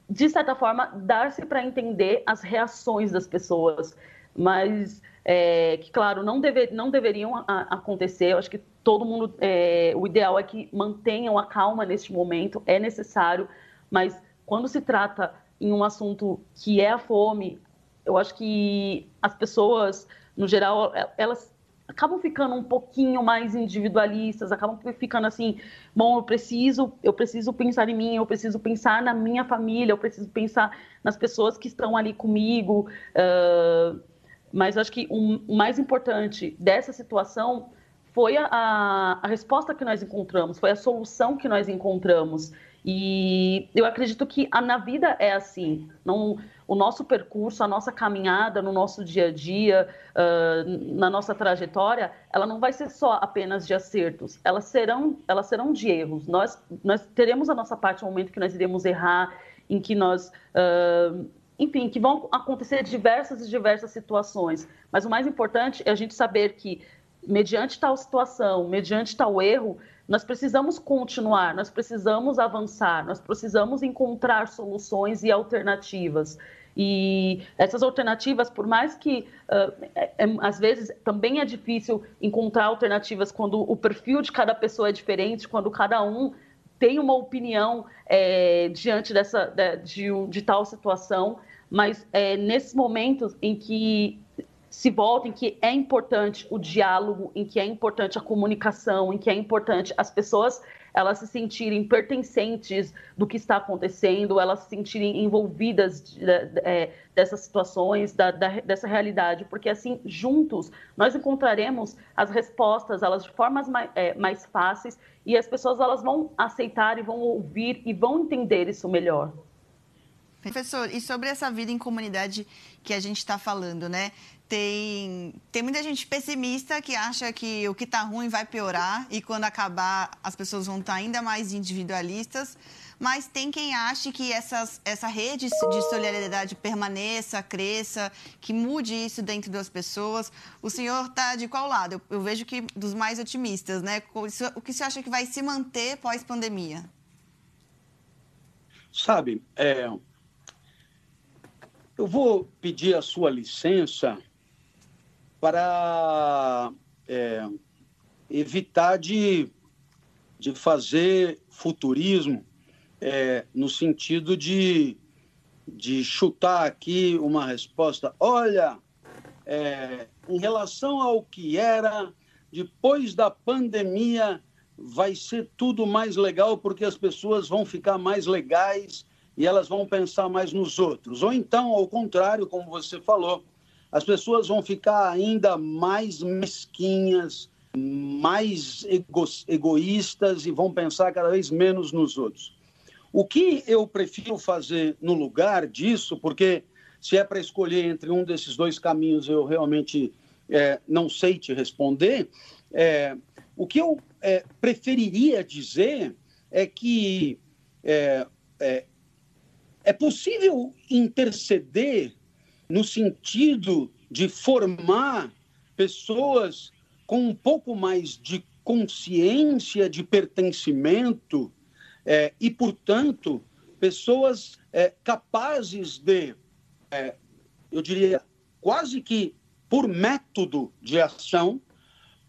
de certa forma, dar-se para entender as reações das pessoas, mas é, que, claro, não, deve, não deveriam a, acontecer. Eu acho que todo mundo, é, o ideal é que mantenham a calma neste momento, é necessário, mas quando se trata em um assunto que é a fome, eu acho que as pessoas no geral, é, elas acabam ficando um pouquinho mais individualistas, acabam ficando assim, bom, eu preciso, eu preciso pensar em mim, eu preciso pensar na minha família, eu preciso pensar nas pessoas que estão ali comigo. Uh, mas acho que o mais importante dessa situação foi a, a, resposta que nós encontramos, foi a solução que nós encontramos. E eu acredito que a, na vida é assim. Não, o nosso percurso, a nossa caminhada no nosso dia a dia, uh, na nossa trajetória, ela não vai ser só apenas de acertos, elas serão, elas serão de erros. Nós, nós teremos a nossa parte no momento que nós iremos errar, em que nós. Uh, enfim, que vão acontecer diversas e diversas situações. Mas o mais importante é a gente saber que, mediante tal situação, mediante tal erro, nós precisamos continuar, nós precisamos avançar, nós precisamos encontrar soluções e alternativas. E essas alternativas, por mais que uh, é, é, às vezes também é difícil encontrar alternativas quando o perfil de cada pessoa é diferente, quando cada um tem uma opinião é, diante dessa de, de, de, tal situação, mas é, nesses momentos em que se volta, em que é importante o diálogo, em que é importante a comunicação, em que é importante as pessoas elas se sentirem pertencentes do que está acontecendo, elas se sentirem envolvidas de, de, é, dessas situações, da, da, dessa realidade, porque assim, juntos, nós encontraremos as respostas, elas de formas mais, é, mais fáceis, e as pessoas elas vão aceitar e vão ouvir e vão entender isso melhor. Professor, e sobre essa vida em comunidade que a gente está falando, né? Tem, tem muita gente pessimista que acha que o que está ruim vai piorar e quando acabar as pessoas vão estar tá ainda mais individualistas. Mas tem quem ache que essas, essa rede de solidariedade permaneça, cresça, que mude isso dentro das pessoas. O senhor está de qual lado? Eu, eu, vejo que dos mais otimistas, né? O que você acha que vai se manter pós-pandemia? Sabe, é, eu vou pedir a sua licença para é, evitar de, de fazer futurismo é, no sentido de, de chutar aqui uma resposta. Olha, é, em relação ao que era depois da pandemia, vai ser tudo mais legal porque as pessoas vão ficar mais legais e elas vão pensar mais nos outros. Ou então, ao contrário, como você falou, as pessoas vão ficar ainda mais mesquinhas, mais ego egoístas e vão pensar cada vez menos nos outros. O que eu prefiro fazer no lugar disso, porque se é para escolher entre um desses dois caminhos, eu realmente é, não sei te responder. É, o que eu é, preferiria dizer é que é, é, é possível interceder no sentido de formar pessoas com um pouco mais de consciência de pertencimento é, e, portanto, pessoas é, capazes de, é, eu diria, quase que por método de ação,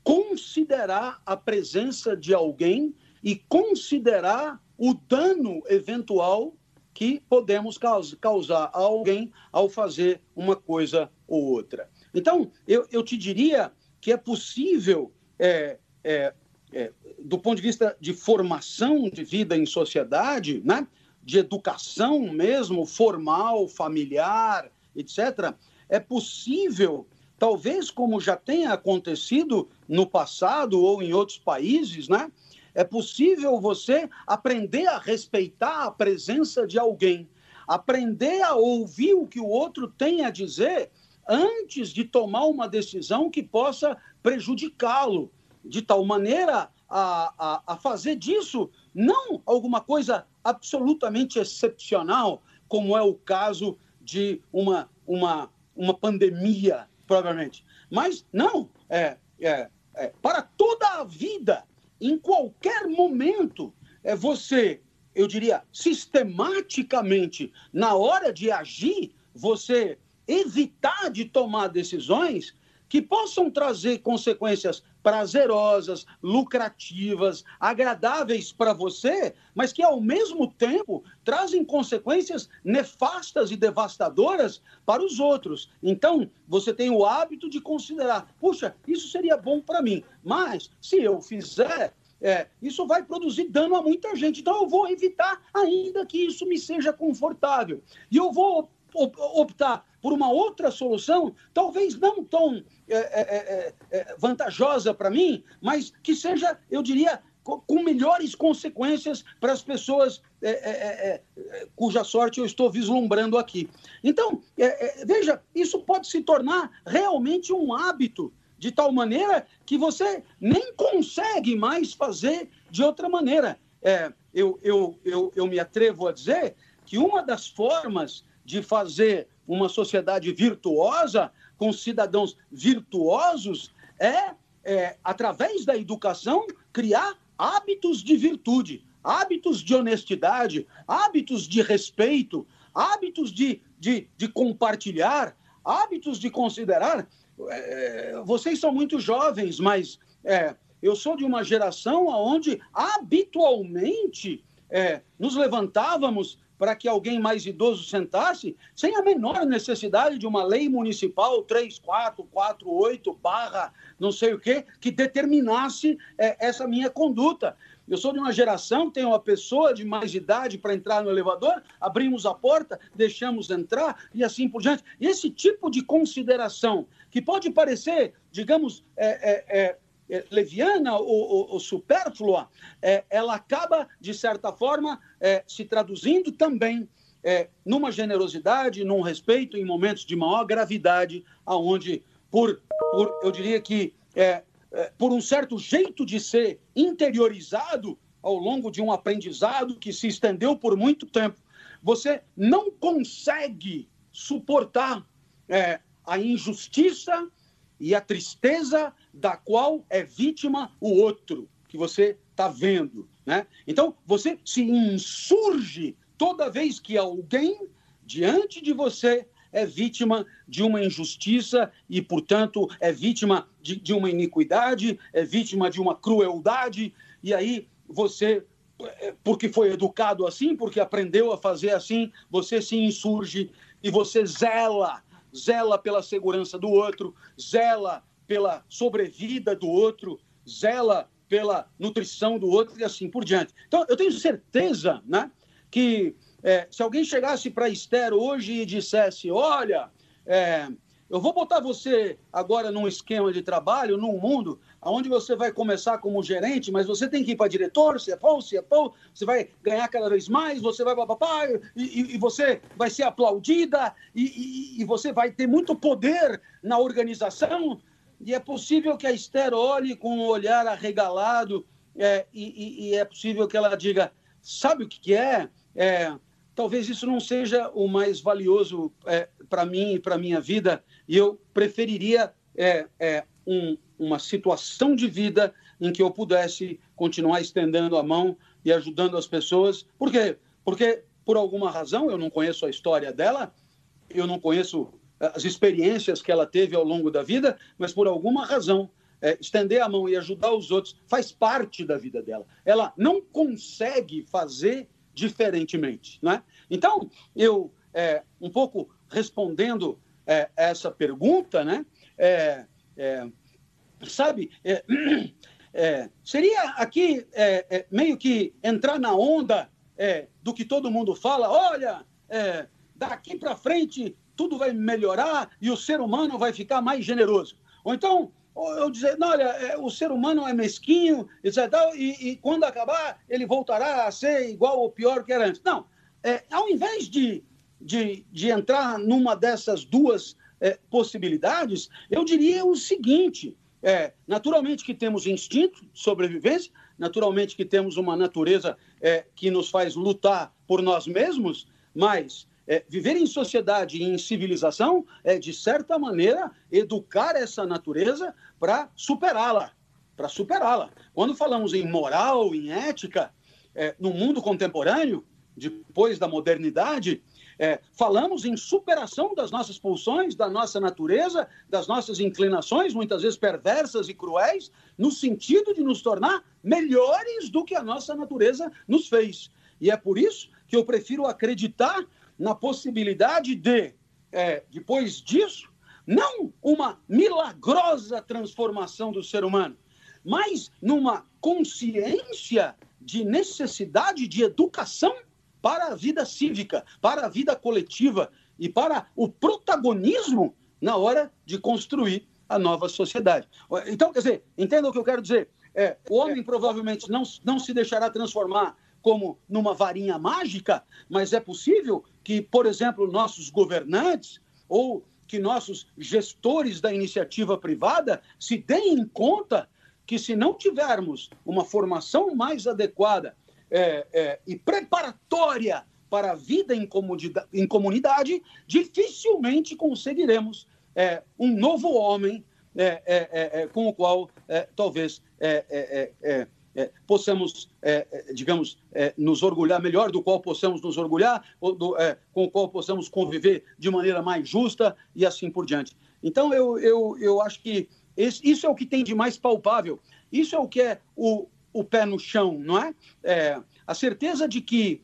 considerar a presença de alguém e considerar o dano eventual que podemos causar a alguém ao fazer uma coisa ou outra. Então, eu, eu te diria que é possível, é, é, é, do ponto de vista de formação de vida em sociedade, né, de educação mesmo, formal, familiar, etc., é possível, talvez como já tenha acontecido no passado ou em outros países, né, é possível você aprender a respeitar a presença de alguém, aprender a ouvir o que o outro tem a dizer antes de tomar uma decisão que possa prejudicá-lo, de tal maneira a, a, a fazer disso não alguma coisa absolutamente excepcional, como é o caso de uma, uma, uma pandemia, provavelmente. Mas não, é, é, é para toda a vida em qualquer momento, é você, eu diria, sistematicamente, na hora de agir, você evitar de tomar decisões que possam trazer consequências prazerosas, lucrativas, agradáveis para você, mas que ao mesmo tempo trazem consequências nefastas e devastadoras para os outros. Então, você tem o hábito de considerar: puxa, isso seria bom para mim, mas se eu fizer, é, isso vai produzir dano a muita gente. Então, eu vou evitar, ainda que isso me seja confortável. E eu vou optar por uma outra solução, talvez não tão é, é, é, é vantajosa para mim, mas que seja, eu diria, com melhores consequências para as pessoas é, é, cuja sorte eu estou vislumbrando aqui. Então, veja, isso pode se tornar realmente um hábito, de tal maneira que você nem consegue mais fazer de outra maneira. eu, eu, eu, eu me atrevo a dizer que uma das formas de fazer uma sociedade virtuosa, com cidadãos virtuosos, é, é, através da educação, criar hábitos de virtude, hábitos de honestidade, hábitos de respeito, hábitos de, de, de compartilhar, hábitos de considerar. É, vocês são muito jovens, mas é, eu sou de uma geração onde habitualmente é, nos levantávamos para que alguém mais idoso sentasse, sem a menor necessidade de uma lei municipal 3448 barra não sei o quê, que determinasse é, essa minha conduta. Eu sou de uma geração, tenho uma pessoa de mais idade para entrar no elevador, abrimos a porta, deixamos entrar e assim por diante. Esse tipo de consideração, que pode parecer, digamos, é, é, é leviana ou, ou, ou supérflua, é, ela acaba, de certa forma, é, se traduzindo também é, numa generosidade, num respeito, em momentos de maior gravidade, aonde, por, por eu diria que, é, é, por um certo jeito de ser interiorizado ao longo de um aprendizado que se estendeu por muito tempo, você não consegue suportar é, a injustiça e a tristeza da qual é vítima o outro que você está vendo. Né? Então, você se insurge toda vez que alguém diante de você é vítima de uma injustiça e, portanto, é vítima de, de uma iniquidade, é vítima de uma crueldade, e aí você é, porque foi educado assim, porque aprendeu a fazer assim, você se insurge e você zela, zela pela segurança do outro, zela pela sobrevida do outro, zela pela nutrição do outro e assim por diante. Então, eu tenho certeza né, que é, se alguém chegasse para Esther hoje e dissesse: Olha, é, eu vou botar você agora num esquema de trabalho, num mundo onde você vai começar como gerente, mas você tem que ir para diretor, se é bom, se é bom, você vai ganhar cada vez mais, você vai papapá, e, e, você vai ser aplaudida, e, e, e você vai ter muito poder na organização. E é possível que a Esther olhe com um olhar arregalado é, e, e, é possível que ela diga: sabe o que, que é? é? Talvez isso não seja o mais valioso é, para mim e para minha vida, e eu preferiria é, é, um, uma situação de vida em que eu pudesse continuar estendendo a mão e ajudando as pessoas. Por quê? Porque, por alguma razão, eu não conheço a história dela, eu não conheço as experiências que ela teve ao longo da vida, mas por alguma razão, é, estender a mão e ajudar os outros faz parte da vida dela. Ela não consegue fazer diferentemente. Né? Então, eu, é, um pouco respondendo é, essa pergunta, né? É, é, sabe, é, seria aqui meio que entrar na onda do que todo mundo fala, olha, daqui para frente tudo vai melhorar e o ser humano vai ficar mais generoso. Ou então, eu dizer, não, olha, é, o ser humano é mesquinho, etc. E, e, quando acabar, ele voltará a ser igual ou pior que era antes. Não, é, ao invés de, de, de entrar numa dessas duas é, possibilidades, eu diria o seguinte: é, naturalmente que temos instinto de sobrevivência, naturalmente que temos uma natureza é, que nos faz lutar por nós mesmos, mas é, viver em sociedade e em civilização é, de certa maneira, educar essa natureza para superá-la. Para superá-la. Quando falamos em moral, em ética, é, no mundo contemporâneo, depois da modernidade, é, falamos em superação das nossas pulsões, da nossa natureza, das nossas inclinações, muitas vezes perversas e cruéis, no sentido de nos tornar melhores do que a nossa natureza nos fez. E é por isso que eu prefiro acreditar na possibilidade de, é, depois disso, não uma milagrosa transformação do ser humano, mas numa consciência de necessidade de educação para a vida cívica, para a vida coletiva e para o protagonismo na hora de construir a nova sociedade. Então, quer dizer, entenda o que eu quero dizer. É, o homem provavelmente não, não se deixará transformar como numa varinha mágica, mas é possível que, por exemplo, nossos governantes ou que nossos gestores da iniciativa privada se deem conta que, se não tivermos uma formação mais adequada é, é, e preparatória para a vida em comunidade, em comunidade dificilmente conseguiremos é, um novo homem é, é, é, com o qual talvez possamos, digamos, nos orgulhar melhor, do qual possamos nos orgulhar, do, com o qual possamos conviver de maneira mais justa e assim por diante. Então, eu, eu, eu acho que esse, isso é o que tem de mais palpável, isso é o que é o, o pé no chão, não é? é a certeza de que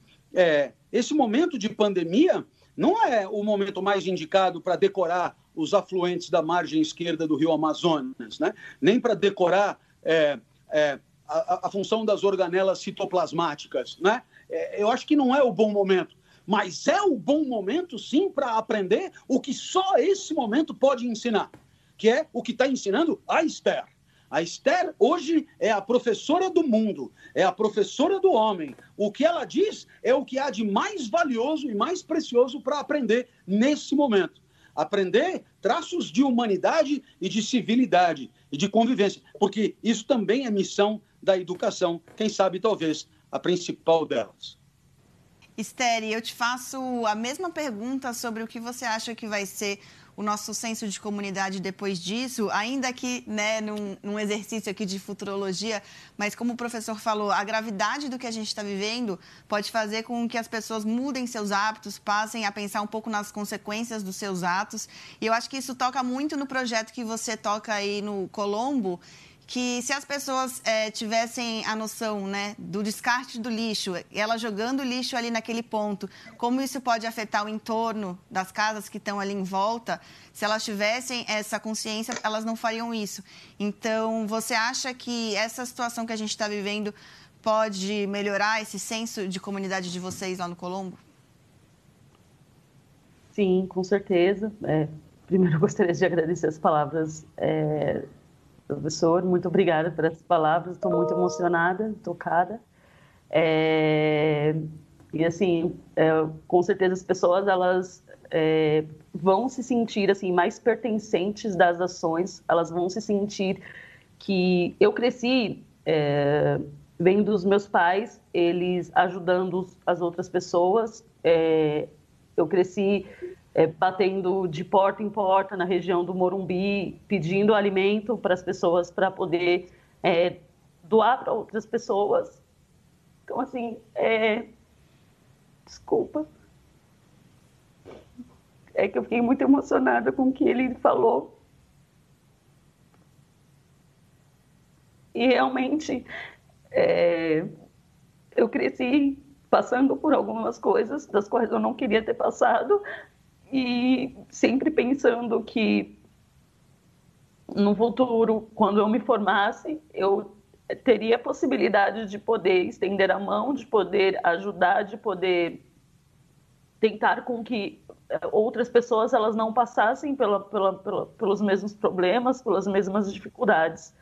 esse momento de pandemia não é o momento mais indicado para decorar os afluentes da margem esquerda do rio Amazonas, né? nem para decorar é, é, a, a, função das organelas citoplasmáticas, né? É, eu acho que não é o bom momento, mas é o bom momento, sim, para aprender o que só esse momento pode ensinar, que é o que está ensinando a Esther. A Esther hoje é a professora do mundo, é a professora do homem. O que ela diz é o que há de mais valioso e mais precioso para aprender nesse momento. Aprender traços de humanidade e de civilidade e de convivência, porque isso também é missão da educação, quem sabe talvez a principal delas. Esther, eu te faço a mesma pergunta sobre o que você acha que vai ser o nosso senso de comunidade depois disso, ainda que né, num, num exercício aqui de futurologia, mas como o professor falou, a gravidade do que a gente está vivendo pode fazer com que as pessoas mudem seus hábitos, passem a pensar um pouco nas consequências dos seus atos. E eu acho que isso toca muito no projeto que você toca aí no Colombo, que se as pessoas é, tivessem a noção né, do descarte do lixo, ela jogando lixo ali naquele ponto, como isso pode afetar o entorno das casas que estão ali em volta, se elas tivessem essa consciência, elas não fariam isso. Então, você acha que essa situação que a gente está vivendo pode melhorar esse senso de comunidade de vocês lá no Colombo? Sim, com certeza. É, primeiro, gostaria de agradecer as palavras é, Professor, muito obrigada por essas palavras. Estou muito emocionada, tocada. É... E assim, é, com certeza as pessoas elas é, vão se sentir assim mais pertencentes das ações. Elas vão se sentir que eu cresci é, vendo os meus pais eles ajudando as outras pessoas. É, eu cresci é, batendo de porta em porta na região do Morumbi, pedindo alimento para as pessoas para poder é, doar para outras pessoas. Então, assim, é... desculpa. É que eu fiquei muito emocionada com o que ele falou. E realmente, é... eu cresci passando por algumas coisas das quais eu não queria ter passado, e sempre pensando que no futuro, quando eu me formasse, eu teria a possibilidade de poder estender a mão, de poder ajudar, de poder tentar com que eh, outras pessoas elas não passassem pela, pela, pela, pelos mesmos problemas, pelas mesmas dificuldades.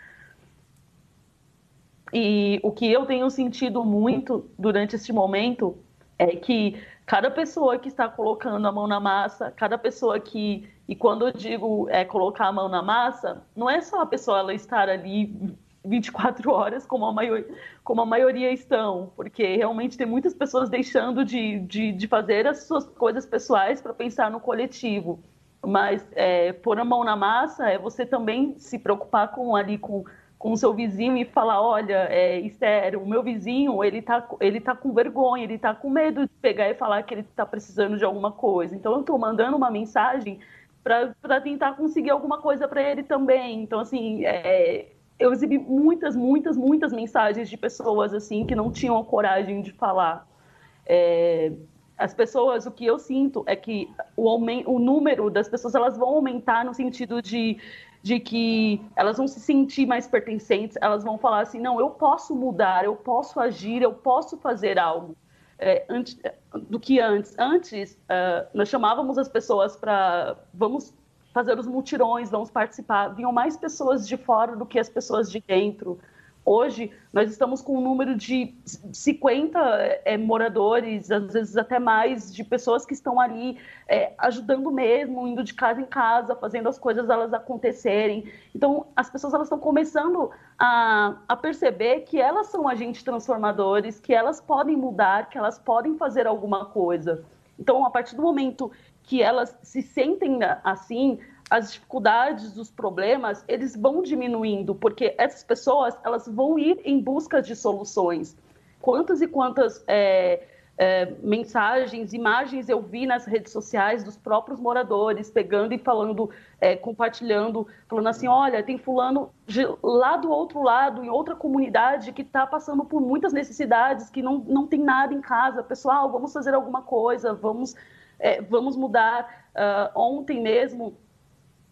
E o que eu tenho sentido muito durante este momento é que cada pessoa que está colocando a mão na massa, cada pessoa que e quando eu digo é, colocar a mão na massa, não é só a pessoa ela estar ali 24 horas como a, maioria, como a maioria estão, porque realmente tem muitas pessoas deixando de, de, de fazer as suas coisas pessoais para pensar no coletivo. Mas é, pôr a mão na massa é você também se preocupar com ali com com o seu vizinho e falar, olha, é, Esther, o meu vizinho, ele tá, ele tá com vergonha, ele tá com medo de pegar e falar que ele tá precisando de alguma coisa. Então, eu estou mandando uma mensagem para tentar conseguir alguma coisa para ele também. Então, assim, é, eu exibi muitas, muitas, muitas mensagens de pessoas, assim, que não tinham a coragem de falar. É, as pessoas, o que eu sinto é que o, o número das pessoas, elas vão aumentar no sentido de de que elas vão se sentir mais pertencentes, elas vão falar assim, não, eu posso mudar, eu posso agir, eu posso fazer algo. É, antes, do que antes. Antes, uh, nós chamávamos as pessoas para, vamos fazer os mutirões, vamos participar. Vinham mais pessoas de fora do que as pessoas de dentro. Hoje, nós estamos com um número de 50 é, moradores, às vezes até mais, de pessoas que estão ali é, ajudando mesmo, indo de casa em casa, fazendo as coisas elas acontecerem. Então, as pessoas elas estão começando a, a perceber que elas são agentes transformadores, que elas podem mudar, que elas podem fazer alguma coisa. Então, a partir do momento que elas se sentem assim, as dificuldades, os problemas, eles vão diminuindo, porque essas pessoas elas vão ir em busca de soluções. Quantas e quantas é, é, mensagens, imagens eu vi nas redes sociais dos próprios moradores pegando e falando, é, compartilhando, falando assim, olha, tem fulano de, lá do outro lado, em outra comunidade, que está passando por muitas necessidades, que não, não tem nada em casa. Pessoal, vamos fazer alguma coisa, vamos, é, vamos mudar. Uh, ontem mesmo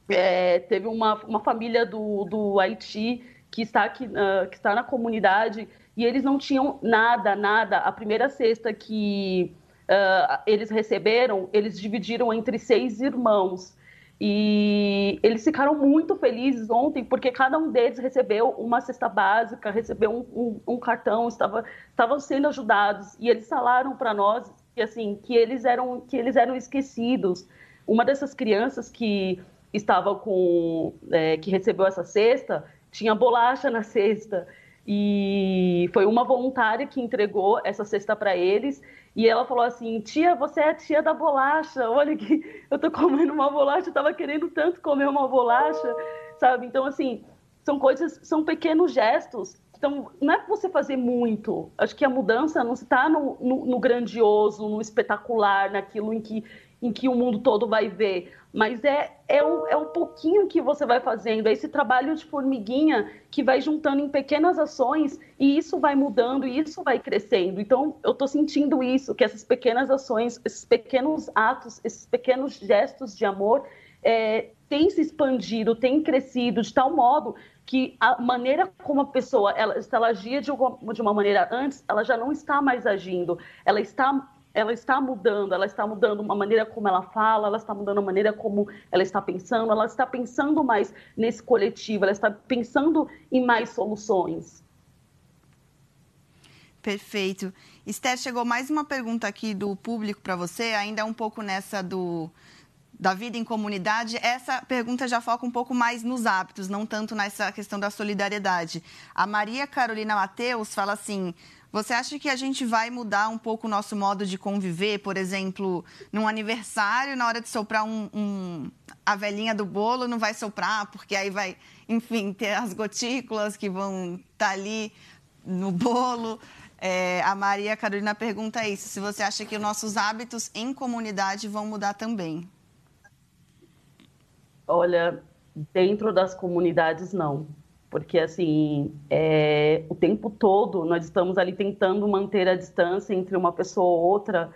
é, teve uma, uma família do, do Haiti que está aqui, uh, que está na comunidade e eles não tinham nada, nada. A primeira cesta que uh, eles receberam, eles dividiram entre seis irmãos. E eles ficaram muito felizes ontem, porque cada um deles recebeu uma cesta básica, recebeu um, um, um cartão, estava, estavam sendo ajudados. E eles falaram para nós que, assim, que, eles eram, que eles eram esquecidos. Uma dessas crianças que estava com. É, que recebeu essa cesta, tinha bolacha na cesta. E foi uma voluntária que entregou essa cesta para eles. E ela falou assim: Tia, você é a tia da bolacha. Olha que eu tô comendo uma bolacha, eu tava querendo tanto comer uma bolacha, sabe? Então, assim, são coisas, são pequenos gestos. Então, não é você fazer muito. Acho que a mudança não está no, no, no grandioso, no espetacular, naquilo em que em que o mundo todo vai ver, mas é, é, um, é um pouquinho que você vai fazendo, é esse trabalho de formiguinha que vai juntando em pequenas ações e isso vai mudando e isso vai crescendo. Então, eu estou sentindo isso, que essas pequenas ações, esses pequenos atos, esses pequenos gestos de amor é, têm se expandido, têm crescido de tal modo que a maneira como a pessoa, ela, ela agia de uma, de uma maneira antes, ela já não está mais agindo, ela está ela está mudando, ela está mudando uma maneira como ela fala, ela está mudando a maneira como ela está pensando, ela está pensando mais nesse coletivo, ela está pensando em mais soluções. Perfeito. Esther, chegou mais uma pergunta aqui do público para você, ainda um pouco nessa do da vida em comunidade. Essa pergunta já foca um pouco mais nos hábitos, não tanto nessa questão da solidariedade. A Maria Carolina Mateus fala assim: você acha que a gente vai mudar um pouco o nosso modo de conviver, por exemplo, num aniversário, na hora de soprar um, um, a velhinha do bolo, não vai soprar, porque aí vai, enfim, ter as gotículas que vão estar tá ali no bolo. É, a Maria Carolina pergunta isso, se você acha que os nossos hábitos em comunidade vão mudar também. Olha, dentro das comunidades, não porque assim é, o tempo todo nós estamos ali tentando manter a distância entre uma pessoa ou outra,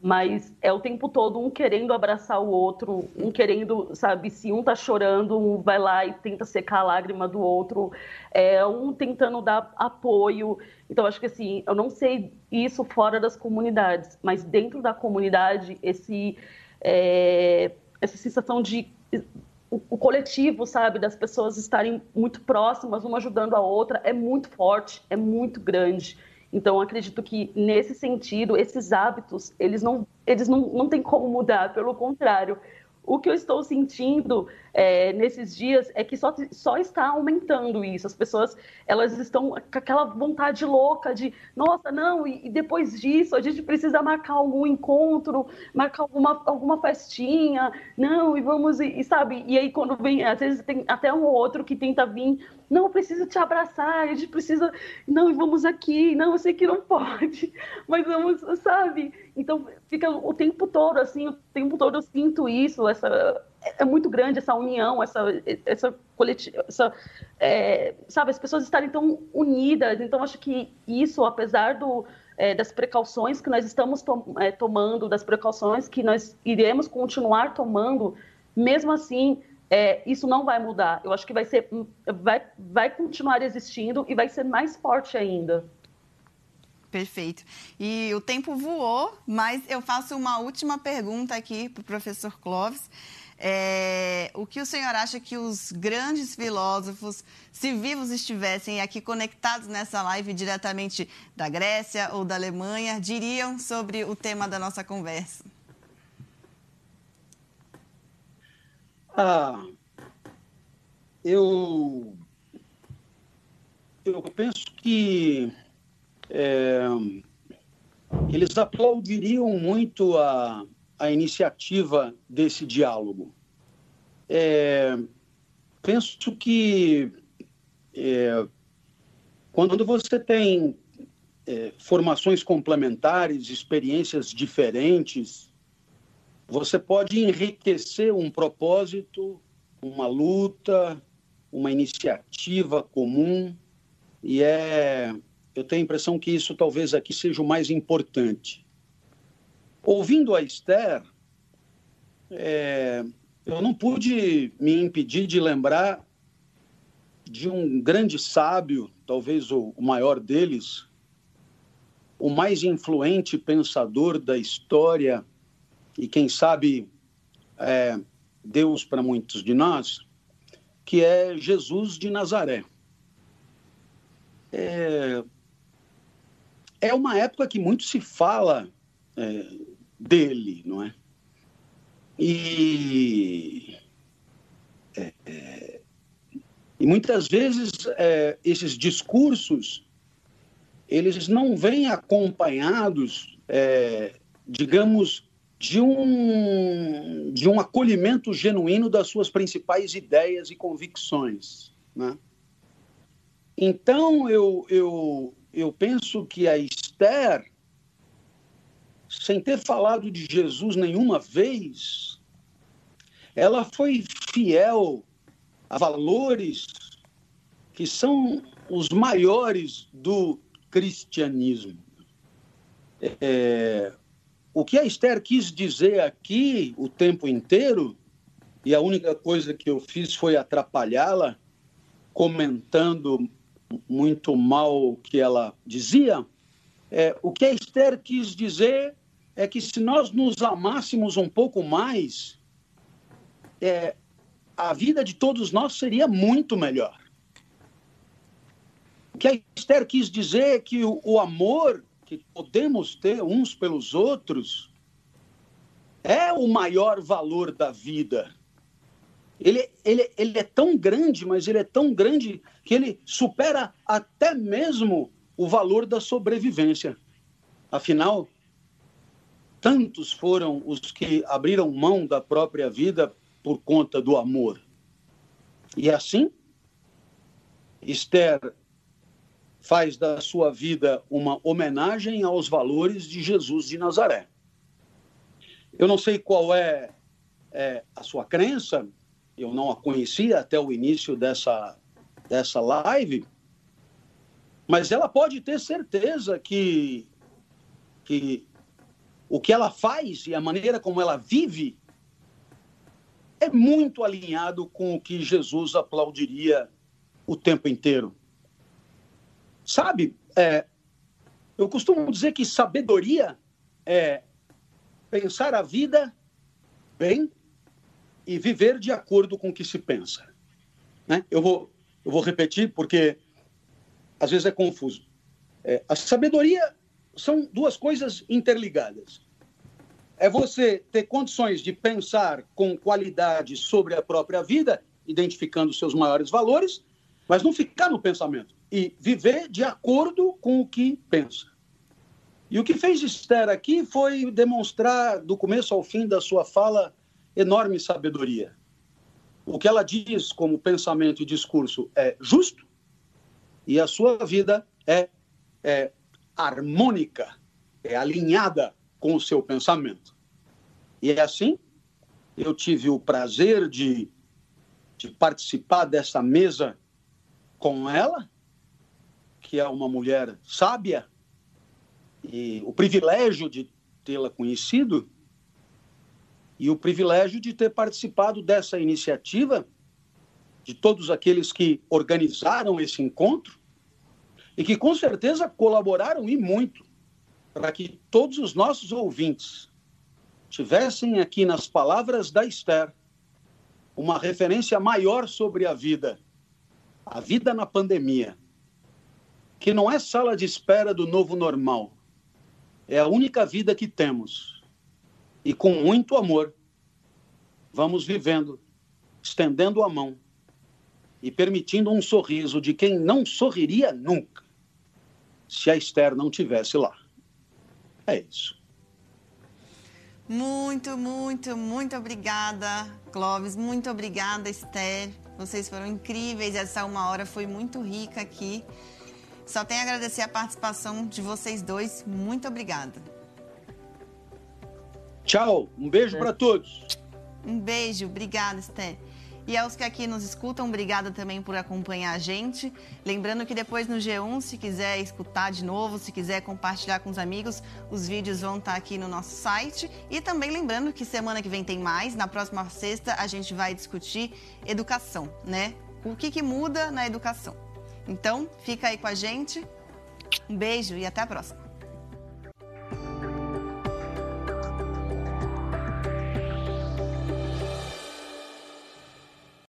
mas é o tempo todo um querendo abraçar o outro, um querendo, sabe, se um tá chorando, um vai lá e tenta secar a lágrima do outro, é um tentando dar apoio. Então acho que assim, eu não sei isso fora das comunidades, mas dentro da comunidade esse é, essa sensação de o, coletivo, sabe, das pessoas estarem muito próximas, uma ajudando a outra, é muito forte, é muito grande. Então, acredito que, nesse sentido, esses hábitos, eles não, eles não, não têm como mudar, pelo contrário, o que eu estou sentindo é, nesses dias é que só, só está aumentando isso. As pessoas elas estão com aquela vontade louca de, nossa, não, e, e depois disso a gente precisa marcar algum encontro, marcar alguma, alguma festinha, não, e vamos, e, e sabe? E aí quando vem, às vezes tem até um ou outro que tenta vir não, eu preciso te abraçar, a gente precisa, não, vamos aqui, não, eu sei que não pode, mas vamos, sabe? Então fica o tempo todo assim, o tempo todo eu sinto isso, essa é muito grande essa união, essa essa coletiva, essa, é, sabe, as pessoas estarem tão unidas. Então acho que isso, apesar do é, das precauções que nós estamos to é, tomando, das precauções que nós iremos continuar tomando, mesmo assim é, isso não vai mudar. Eu acho que vai ser, vai, vai continuar existindo e vai ser mais forte ainda. Perfeito. E o tempo voou, mas eu faço uma última pergunta aqui para o professor Clóvis. É, o que o senhor acha que os grandes filósofos, se vivos estivessem aqui conectados nessa live diretamente da Grécia ou da Alemanha, diriam sobre o tema da nossa conversa? Ah, eu, eu penso que é, eles aplaudiriam muito a, a iniciativa desse diálogo. É, penso que é, quando você tem é, formações complementares, experiências diferentes, você pode enriquecer um propósito, uma luta, uma iniciativa comum, e é, eu tenho a impressão que isso talvez aqui seja o mais importante. Ouvindo a Esther, é, eu não pude me impedir de lembrar de um grande sábio, talvez o, o maior deles, o mais influente pensador da história e quem sabe é, Deus para muitos de nós, que é Jesus de Nazaré. É, é uma época que muito se fala é, dele, não é? E, é, é e muitas vezes é, esses discursos eles não vêm acompanhados, é, digamos, de um, de um acolhimento genuíno das suas principais ideias e convicções. Né? Então, eu, eu, eu penso que a Esther, sem ter falado de Jesus nenhuma vez, ela foi fiel a valores que são os maiores do cristianismo. É, o que a Esther quis dizer aqui o tempo inteiro, e a única coisa que eu fiz foi atrapalhá-la, comentando muito mal que ela dizia, é, o que a Esther quis dizer é que se nós nos amássemos um pouco mais, é, a vida de todos nós seria muito melhor. O que a Esther quis dizer é que o, o amor que podemos ter uns pelos outros é o maior valor da vida. Ele, ele, ele é tão grande, mas ele é tão grande que ele supera até mesmo o valor da sobrevivência. Afinal, tantos foram os que abriram mão da própria vida por conta do amor. E assim, Esther faz da sua vida uma homenagem aos valores de Jesus de Nazaré. Eu não sei qual é, é a sua crença, eu não a conhecia até o início dessa, dessa live, mas ela pode ter certeza que, que o que ela faz e a maneira como ela vive é muito alinhado com o que Jesus aplaudiria o tempo inteiro. Sabe, é, eu costumo dizer que sabedoria é pensar a vida bem e viver de acordo com o que se pensa. Né? Eu, vou, eu vou repetir porque às vezes é confuso. É, a sabedoria são duas coisas interligadas. É você ter condições de pensar com qualidade sobre a própria vida, identificando seus maiores valores, mas não ficar no pensamento e viver de acordo com o que pensa. E o que fez Esther aqui foi demonstrar, do começo ao fim da sua fala, enorme sabedoria. O que ela diz como pensamento e discurso é justo e a sua vida é, é harmônica, é alinhada com o seu pensamento. E é assim, eu tive o prazer de, de participar dessa mesa com ela que é uma mulher sábia e o privilégio de tê-la conhecido e o privilégio de ter participado dessa iniciativa de todos aqueles que organizaram esse encontro e que com certeza colaboraram e muito para que todos os nossos ouvintes tivessem aqui nas palavras da Esther uma referência maior sobre a vida, a vida na pandemia que não é sala de espera do novo normal. É a única vida que temos. E com muito amor, vamos vivendo, estendendo a mão e permitindo um sorriso de quem não sorriria nunca se a Esther não tivesse lá. É isso. Muito, muito, muito obrigada, Clóvis. Muito obrigada, Esther. Vocês foram incríveis. Essa uma hora foi muito rica aqui. Só tenho a agradecer a participação de vocês dois. Muito obrigada. Tchau. Um beijo para todos. Um beijo. Obrigada, Esther. E aos que aqui nos escutam, obrigada também por acompanhar a gente. Lembrando que depois no G1, se quiser escutar de novo, se quiser compartilhar com os amigos, os vídeos vão estar aqui no nosso site. E também lembrando que semana que vem tem mais. Na próxima sexta a gente vai discutir educação, né? O que, que muda na educação. Então, fica aí com a gente. Um beijo e até a próxima.